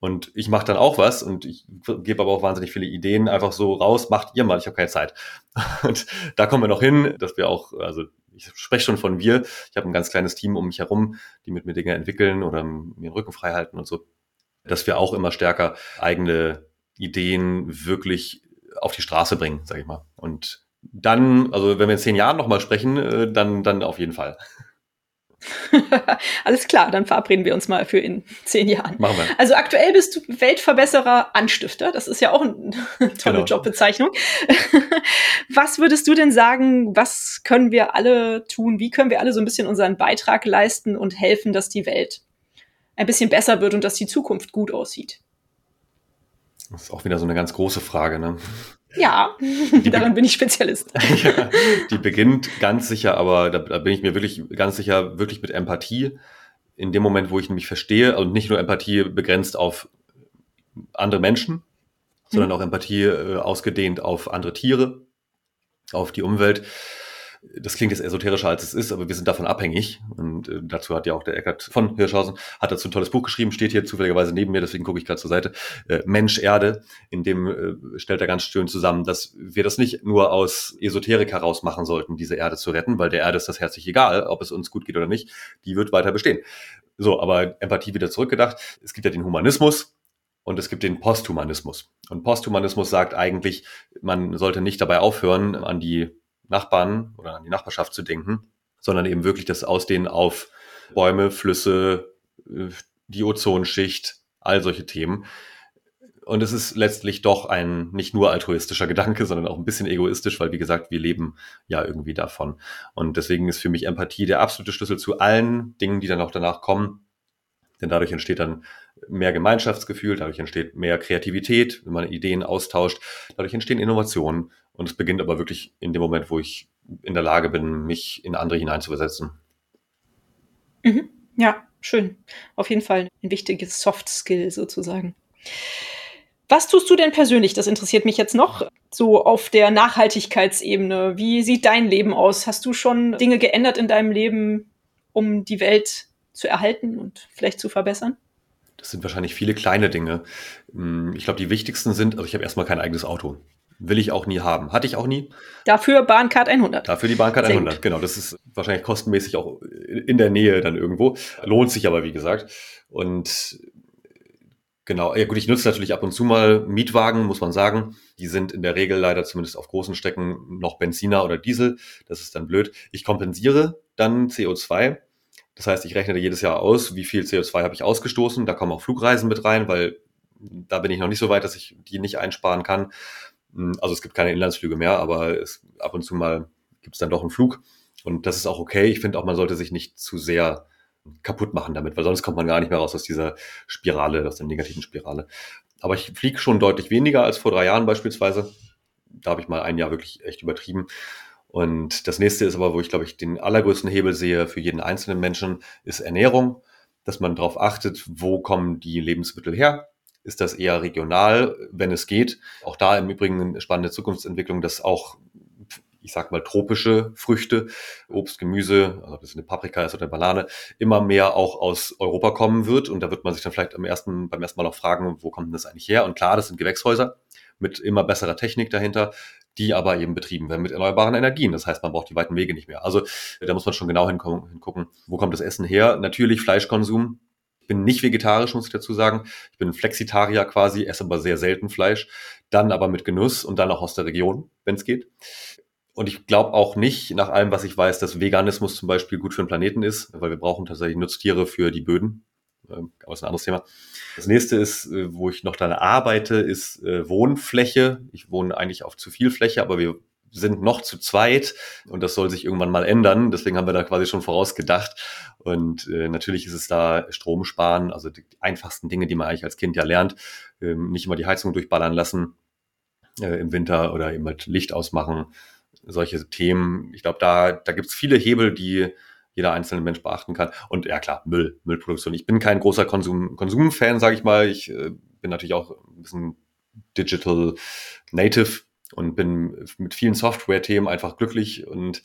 Und ich mache dann auch was und ich gebe aber auch wahnsinnig viele Ideen einfach so raus, macht ihr mal, ich habe keine Zeit. (laughs) Und da kommen wir noch hin, dass wir auch, also ich spreche schon von wir, ich habe ein ganz kleines Team um mich herum, die mit mir Dinge entwickeln oder mir den Rücken frei halten und so, dass wir auch immer stärker eigene Ideen wirklich auf die Straße bringen, sage ich mal. Und dann, also wenn wir in zehn Jahren nochmal sprechen, äh, dann, dann auf jeden Fall. (laughs) Alles klar, dann verabreden wir uns mal für in zehn Jahren. Machen wir. Also aktuell bist du Weltverbesserer Anstifter. Das ist ja auch eine (laughs) tolle genau. Jobbezeichnung. (laughs) was würdest du denn sagen, was können wir alle tun? Wie können wir alle so ein bisschen unseren Beitrag leisten und helfen, dass die Welt ein bisschen besser wird und dass die Zukunft gut aussieht? Das ist auch wieder so eine ganz große Frage, ne? Ja, daran bin ich Spezialist. (laughs) ja, die beginnt ganz sicher, aber da, da, bin ich mir wirklich ganz sicher, wirklich mit Empathie. In dem Moment, wo ich nämlich verstehe, und nicht nur Empathie begrenzt auf andere Menschen, sondern mhm. auch Empathie äh, ausgedehnt auf andere Tiere, auf die Umwelt das klingt jetzt esoterischer als es ist, aber wir sind davon abhängig. Und äh, dazu hat ja auch der Eckert von Hirschhausen, hat dazu ein tolles Buch geschrieben, steht hier zufälligerweise neben mir, deswegen gucke ich gerade zur Seite. Äh, Mensch Erde, in dem äh, stellt er ganz schön zusammen, dass wir das nicht nur aus Esoterik heraus machen sollten, diese Erde zu retten, weil der Erde ist das herzlich egal, ob es uns gut geht oder nicht, die wird weiter bestehen. So, aber Empathie wieder zurückgedacht. Es gibt ja den Humanismus, und es gibt den Posthumanismus. Und Posthumanismus sagt eigentlich, man sollte nicht dabei aufhören, an die Nachbarn oder an die Nachbarschaft zu denken, sondern eben wirklich das Ausdehnen auf Bäume, Flüsse, äh, die Ozonschicht, all solche Themen. Und es ist letztlich doch ein nicht nur altruistischer Gedanke, sondern auch ein bisschen egoistisch, weil wie gesagt, wir leben ja irgendwie davon. Und deswegen ist für mich Empathie der absolute Schlüssel zu allen Dingen, die dann auch danach kommen. Denn dadurch entsteht dann mehr Gemeinschaftsgefühl, dadurch entsteht mehr Kreativität, wenn man Ideen austauscht, dadurch entstehen Innovationen, und es beginnt aber wirklich in dem Moment, wo ich in der Lage bin, mich in andere hineinzuversetzen. Mhm. Ja, schön. Auf jeden Fall ein wichtiges Soft Skill sozusagen. Was tust du denn persönlich? Das interessiert mich jetzt noch. So auf der Nachhaltigkeitsebene. Wie sieht dein Leben aus? Hast du schon Dinge geändert in deinem Leben, um die Welt zu erhalten und vielleicht zu verbessern? Das sind wahrscheinlich viele kleine Dinge. Hm, ich glaube, die wichtigsten sind, also ich habe erstmal kein eigenes Auto. Will ich auch nie haben. Hatte ich auch nie. Dafür Bahncard 100. Dafür die Bahncard 100, genau. Das ist wahrscheinlich kostenmäßig auch in der Nähe dann irgendwo. Lohnt sich aber, wie gesagt. Und genau, ja gut, ich nutze natürlich ab und zu mal Mietwagen, muss man sagen. Die sind in der Regel leider zumindest auf großen Strecken noch Benziner oder Diesel. Das ist dann blöd. Ich kompensiere dann CO2. Das heißt, ich rechne jedes Jahr aus, wie viel CO2 habe ich ausgestoßen. Da kommen auch Flugreisen mit rein, weil da bin ich noch nicht so weit, dass ich die nicht einsparen kann. Hm, also es gibt keine Inlandsflüge mehr, aber es, ab und zu mal gibt es dann doch einen Flug. Und das ist auch okay. Ich finde auch, man sollte sich nicht zu sehr kaputt machen damit, weil sonst kommt man gar nicht mehr raus aus dieser Spirale, aus der negativen Spirale. Aber ich fliege schon deutlich weniger als vor drei Jahren beispielsweise. Da habe ich mal ein Jahr wirklich echt übertrieben. Und das nächste ist aber, wo ich glaube ich den allergrößten Hebel sehe für jeden einzelnen Menschen, ist Ernährung, dass man darauf achtet, wo kommen die Lebensmittel her, ist das eher regional, wenn es geht. Auch da im Übrigen eine spannende Zukunftsentwicklung, dass auch ich sag mal, tropische Früchte, Obst, Gemüse, also ob das eine Paprika ist oder eine Banane, immer mehr auch aus Europa kommen wird. Und da wird man sich dann vielleicht am ersten, beim ersten Mal auch fragen, wo kommt denn das eigentlich her? Und klar, das sind Gewächshäuser mit immer besserer Technik dahinter, die aber eben betrieben werden mit erneuerbaren Energien. Das heißt, man braucht die weiten Wege nicht mehr. Also da muss man schon genau hingucken, wo kommt das Essen her? Natürlich Fleischkonsum, ich bin nicht vegetarisch, muss ich dazu sagen. Ich bin Flexitarier quasi, esse aber sehr selten Fleisch. Dann aber mit Genuss und dann auch aus der Region, wenn es geht. Und ich glaube auch nicht, nach allem, was ich weiß, dass Veganismus zum Beispiel gut für den Planeten ist, weil wir brauchen tatsächlich Nutztiere für die Böden. Ähm, aber ist ein anderes Thema. Das nächste ist, äh, wo ich noch dann arbeite, ist äh, Wohnfläche. Ich wohne eigentlich auf zu viel Fläche, aber wir sind noch zu zweit und das soll sich irgendwann mal ändern. Deswegen haben wir da quasi schon vorausgedacht. Und äh, natürlich ist es da Strom sparen, also die einfachsten Dinge, die man eigentlich als Kind ja lernt. Ähm, nicht immer die Heizung durchballern lassen äh, im Winter oder eben halt Licht ausmachen. Solche Themen. Ich glaube, da, da gibt es viele Hebel, die jeder einzelne Mensch beachten kann. Und ja klar, Müll, Müllproduktion. Ich bin kein großer Konsum, Konsumfan, sage ich mal. Ich äh, bin natürlich auch ein bisschen Digital Native und bin mit vielen Software-Themen einfach glücklich und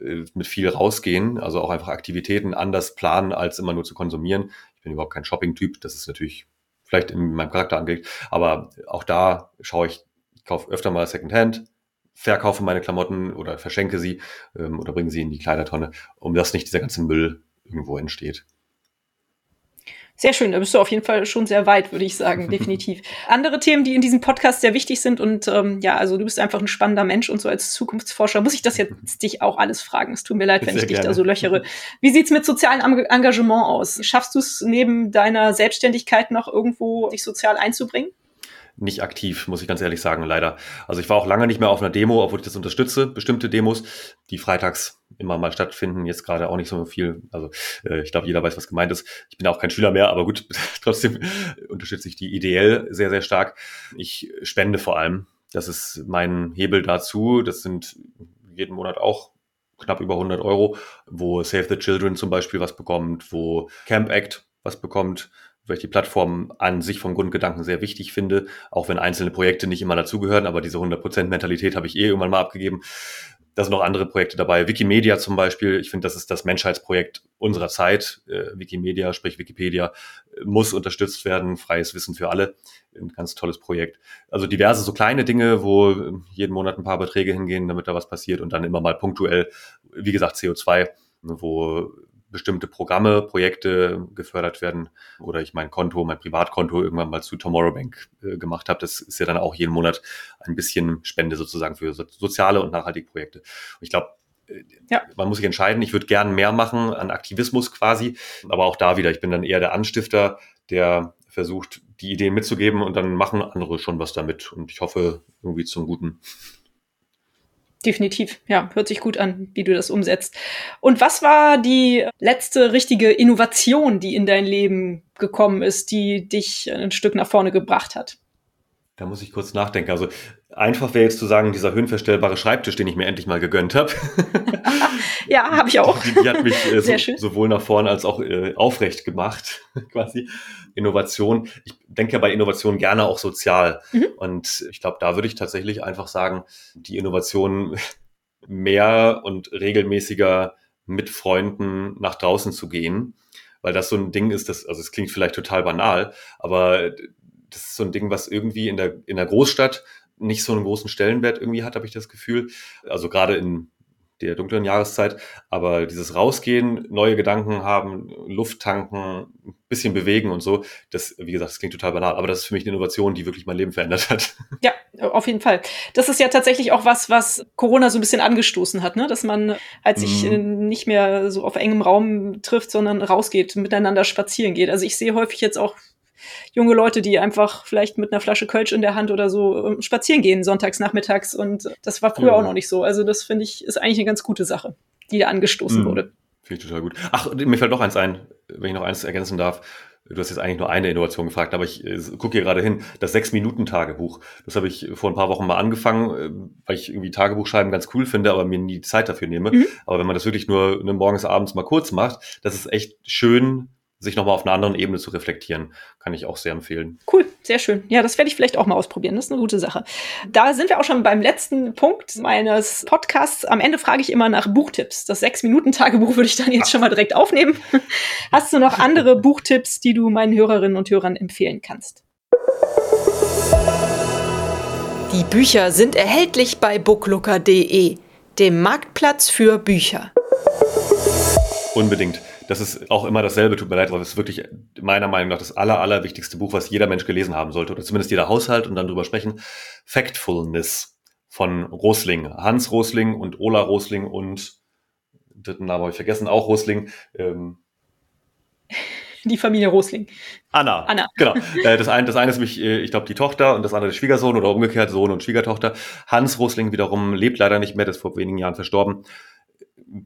äh, mit viel rausgehen, also auch einfach Aktivitäten anders planen, als immer nur zu konsumieren. Ich bin überhaupt kein Shopping-Typ, das ist natürlich vielleicht in meinem Charakter angelegt. Aber auch da schaue ich, ich kaufe öfter mal Secondhand, verkaufe meine Klamotten oder verschenke sie ähm, oder bringe sie in die Kleidertonne, um dass nicht dieser ganze Müll irgendwo entsteht. Sehr schön, da bist du auf jeden Fall schon sehr weit, würde ich sagen, (laughs) definitiv. Andere Themen, die in diesem Podcast sehr wichtig sind und ähm, ja, also du bist einfach ein spannender Mensch und so als Zukunftsforscher muss ich das jetzt (laughs) dich auch alles fragen. Es tut mir leid, wenn sehr ich dich gerne. da so löchere. Wie sieht's mit sozialem Engagement aus? Schaffst du es neben deiner Selbstständigkeit noch irgendwo, dich sozial einzubringen? Nicht aktiv, muss ich ganz ehrlich sagen, leider. Also ich war auch lange nicht mehr auf einer Demo, obwohl ich das unterstütze, bestimmte Demos, die freitags immer mal stattfinden, jetzt gerade auch nicht so viel. Also äh, ich glaube, jeder weiß, was gemeint ist. Ich bin auch kein Schüler mehr, aber gut, (laughs) trotzdem unterstütze ich die ideell sehr, sehr stark. Ich spende vor allem. Das ist mein Hebel dazu. Das sind jeden Monat auch knapp über 100 Euro, wo Save the Children zum Beispiel was bekommt, wo Camp Act was bekommt, weil ich die Plattform an sich vom Grundgedanken sehr wichtig finde, auch wenn einzelne Projekte nicht immer dazugehören, aber diese 100%-Mentalität habe ich eh irgendwann mal abgegeben. Da sind noch andere Projekte dabei. Wikimedia zum Beispiel, ich finde, das ist das Menschheitsprojekt unserer Zeit. Äh, Wikimedia, sprich Wikipedia, muss unterstützt werden. Freies Wissen für alle. Ein ganz tolles Projekt. Also diverse so kleine Dinge, wo jeden Monat ein paar Beträge hingehen, damit da was passiert und dann immer mal punktuell, wie gesagt, CO2, wo bestimmte Programme, Projekte gefördert werden oder ich mein Konto, mein Privatkonto irgendwann mal zu Tomorrowbank äh, gemacht habe. Das ist ja dann auch jeden Monat ein bisschen Spende sozusagen für so, soziale und nachhaltige Projekte. Und ich glaube, äh, ja. man muss sich entscheiden. Ich würde gern mehr machen an Aktivismus quasi, aber auch da wieder, ich bin dann eher der Anstifter, der versucht, die Ideen mitzugeben und dann machen andere schon was damit. Und ich hoffe irgendwie zum Guten. Definitiv, ja, hört sich gut an, wie du das umsetzt. Und was war die letzte richtige Innovation, die in dein Leben gekommen ist, die dich ein Stück nach vorne gebracht hat? Da muss ich kurz nachdenken. Also einfach wäre jetzt zu sagen, dieser höhenverstellbare Schreibtisch, den ich mir endlich mal gegönnt habe. (laughs) ja, habe ich auch. Die, die, hat mich äh, so, sowohl nach vorne als auch äh, aufrecht gemacht, (laughs) quasi. Innovation. Ich denke ja bei Innovation gerne auch sozial. Mhm. Und ich glaube, da würde ich tatsächlich einfach sagen, die Innovation mehr und regelmäßiger mit Freunden nach draußen zu gehen weil das so ein Ding ist, das, also es klingt vielleicht total banal, aber das ist so ein Ding, was irgendwie in der, in der Großstadt nicht so einen großen Stellenwert irgendwie hat, habe ich das Gefühl. Also gerade in der dunklen Jahreszeit. Aber dieses Rausgehen, neue Gedanken haben, Luft tanken, ein bisschen bewegen und so, das, wie gesagt, das klingt total banal, aber das ist für mich eine Innovation, die wirklich mein Leben verändert hat. (laughs) Ja, auf jeden Fall. Das ist ja tatsächlich auch was, was Corona so ein bisschen angestoßen hat, ne? dass man halt sich mhm. nicht mehr so auf engem Raum trifft, sondern rausgeht, miteinander spazieren geht. Also ich sehe häufig jetzt auch junge Leute, die einfach vielleicht mit einer Flasche Kölsch in der Hand oder so ähm, spazieren gehen, sonntags, nachmittags. Und das war früher ja. auch noch nicht so. Also das finde ich, ist eigentlich eine ganz gute Sache, die da angestoßen mhm. wurde. Finde ich total gut. Ach, mir fällt noch eins ein, wenn ich noch eins ergänzen darf. Du hast jetzt eigentlich nur eine Innovation gefragt, aber ich äh, gucke hier gerade hin. Das Sechs-Minuten-Tagebuch. Das habe ich vor ein paar Wochen mal angefangen, äh, weil ich irgendwie Tagebuchschreiben ganz cool finde, aber mir nie Zeit dafür nehme. Mhm. Aber wenn man das wirklich nur ne, morgens, abends mal kurz macht, das ist echt schön, sich nochmal auf einer anderen Ebene zu reflektieren, kann ich auch sehr empfehlen. Cool, sehr schön. Ja, das werde ich vielleicht auch mal ausprobieren. Das ist eine gute Sache. Da sind wir auch schon beim letzten Punkt meines Podcasts. Am Ende frage ich immer nach Buchtipps. Das Sechs-Minuten-Tagebuch würde ich dann jetzt schon mal direkt aufnehmen. (laughs) Hast du noch andere Buchtipps, die du meinen Hörerinnen und Hörern empfehlen kannst? Die Bücher sind erhältlich bei booklooker.de, dem Marktplatz für Bücher. Unbedingt das ist auch immer dasselbe, tut mir leid, aber es ist wirklich meiner Meinung nach das aller, allerwichtigste Buch, was jeder Mensch gelesen haben sollte, oder zumindest jeder Haushalt und dann drüber sprechen. Factfulness von Rosling. Hans Rosling und Ola Rosling und dritten Namen habe ich vergessen, auch Rosling. Ähm, (laughs) die Familie Rosling. Anna. Anna. Genau. Äh, das, eine, das eine ist mich, äh, ich glaube, die Tochter und das andere der Schwiegersohn oder umgekehrt Sohn und Schwiegertochter. Hans Rosling wiederum lebt leider nicht mehr, der ist vor wenigen Jahren verstorben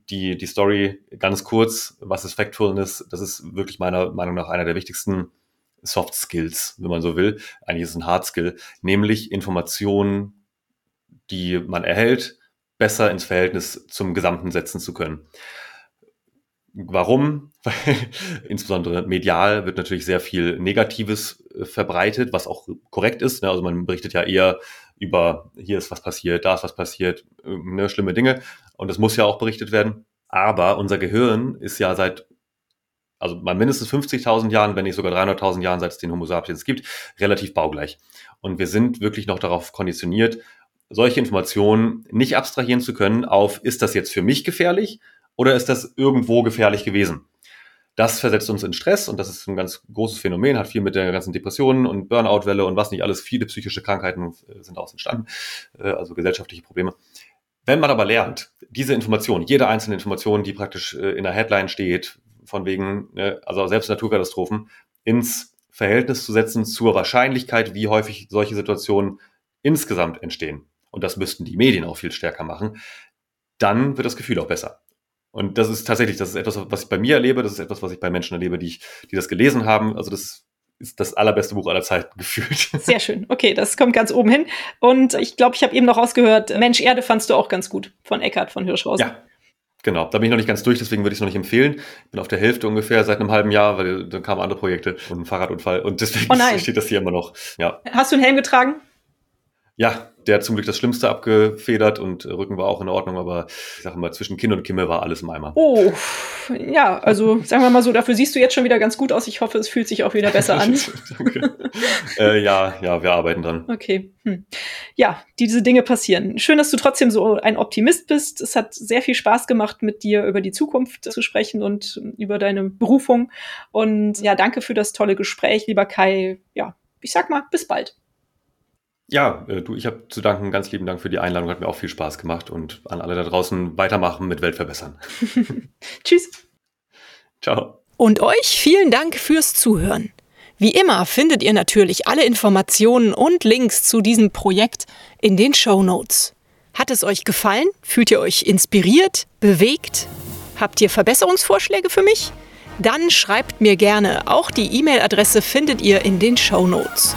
die, die Story ganz kurz, was ist Factfulness? Das ist wirklich meiner Meinung nach einer der wichtigsten Soft Skills, wenn man so will. Eigentlich ist es ein Hard Skill, nämlich Informationen, die man erhält, besser ins Verhältnis zum Gesamten setzen zu können. Warum? Weil (laughs) insbesondere medial wird natürlich sehr viel Negatives äh, verbreitet, was auch korrekt ist. Ne? Also man berichtet ja eher über hier ist was passiert, da ist was passiert, äh, ne, schlimme Dinge. Und das muss ja auch berichtet werden. Aber unser Gehirn ist ja seit also mal mindestens 50.000 Jahren, wenn nicht sogar 300.000 Jahren, seit es den Homo sapiens gibt, relativ baugleich. Und wir sind wirklich noch darauf konditioniert, solche Informationen nicht abstrahieren zu können auf, ist das jetzt für mich gefährlich oder ist das irgendwo gefährlich gewesen? Das versetzt uns in Stress und das ist ein ganz großes Phänomen, hat viel mit der ganzen Depressionen und Burnout-Welle und was nicht alles, viele psychische Krankheiten äh, sind daraus entstanden, äh, also gesellschaftliche Probleme. Wenn man aber lernt, diese Information, jede einzelne Information, die praktisch äh, in der Headline steht, von wegen, ne, also selbst Naturkatastrophen, ins Verhältnis zu setzen zur Wahrscheinlichkeit, wie häufig solche Situationen insgesamt entstehen. Und das müssten die Medien auch viel stärker machen. Dann wird das Gefühl auch besser. Und das ist tatsächlich, das ist etwas, was ich bei mir erlebe, das ist etwas, was ich bei Menschen erlebe, die, ich, die das gelesen haben. Also das ist das allerbeste Buch aller Zeiten (laughs) gefühlt. Sehr schön. Okay, das kommt ganz oben hin. Und ich glaube, ich habe eben noch rausgehört, Mensch Erde fandst du auch ganz gut von Eckhard von Hirschhausen. Ja, Genau, da bin ich noch nicht ganz durch, deswegen würde ich es noch nicht empfehlen. Ich bin auf der Hälfte ungefähr seit einem halben Jahr, weil dann kamen andere Projekte und ein Fahrradunfall und deswegen oh (laughs) steht das hier immer noch. Ja. Hast du einen Helm getragen? Ja, der hat zum Glück das Schlimmste abgefedert und Rücken war auch in Ordnung, aber ich sage mal, zwischen Kinn und Kimme war alles im Eimer. Oh, ja, also sagen wir mal so, dafür siehst du jetzt schon wieder ganz gut aus. Ich hoffe, es fühlt sich auch wieder besser an. (laughs) Danke. äh, ja, ja, wir arbeiten dran. Okay. Hm. Ja, diese Dinge passieren. Schön, dass du trotzdem so ein Optimist bist. Es hat sehr viel Spaß gemacht, mit dir über die Zukunft zu sprechen und über deine Berufung. Und ja, danke für das tolle Gespräch, lieber Kai. Ja, ich sag mal, bis bald. Ja, äh, du, ich habe zu danken. Ganz lieben Dank für die Einladung. Hat mir auch viel Spaß gemacht und an alle da draußen weitermachen mit Weltverbessern. (laughs) Tschüss. Ciao. Und euch vielen Dank fürs Zuhören. Wie immer findet ihr natürlich alle Informationen und Links zu diesem Projekt in den Show Notes. Hat es euch gefallen? Fühlt ihr euch inspiriert, bewegt? Habt ihr Verbesserungsvorschläge für mich? Dann schreibt mir gerne. Auch die E-Mail-Adresse findet ihr in den Show Notes.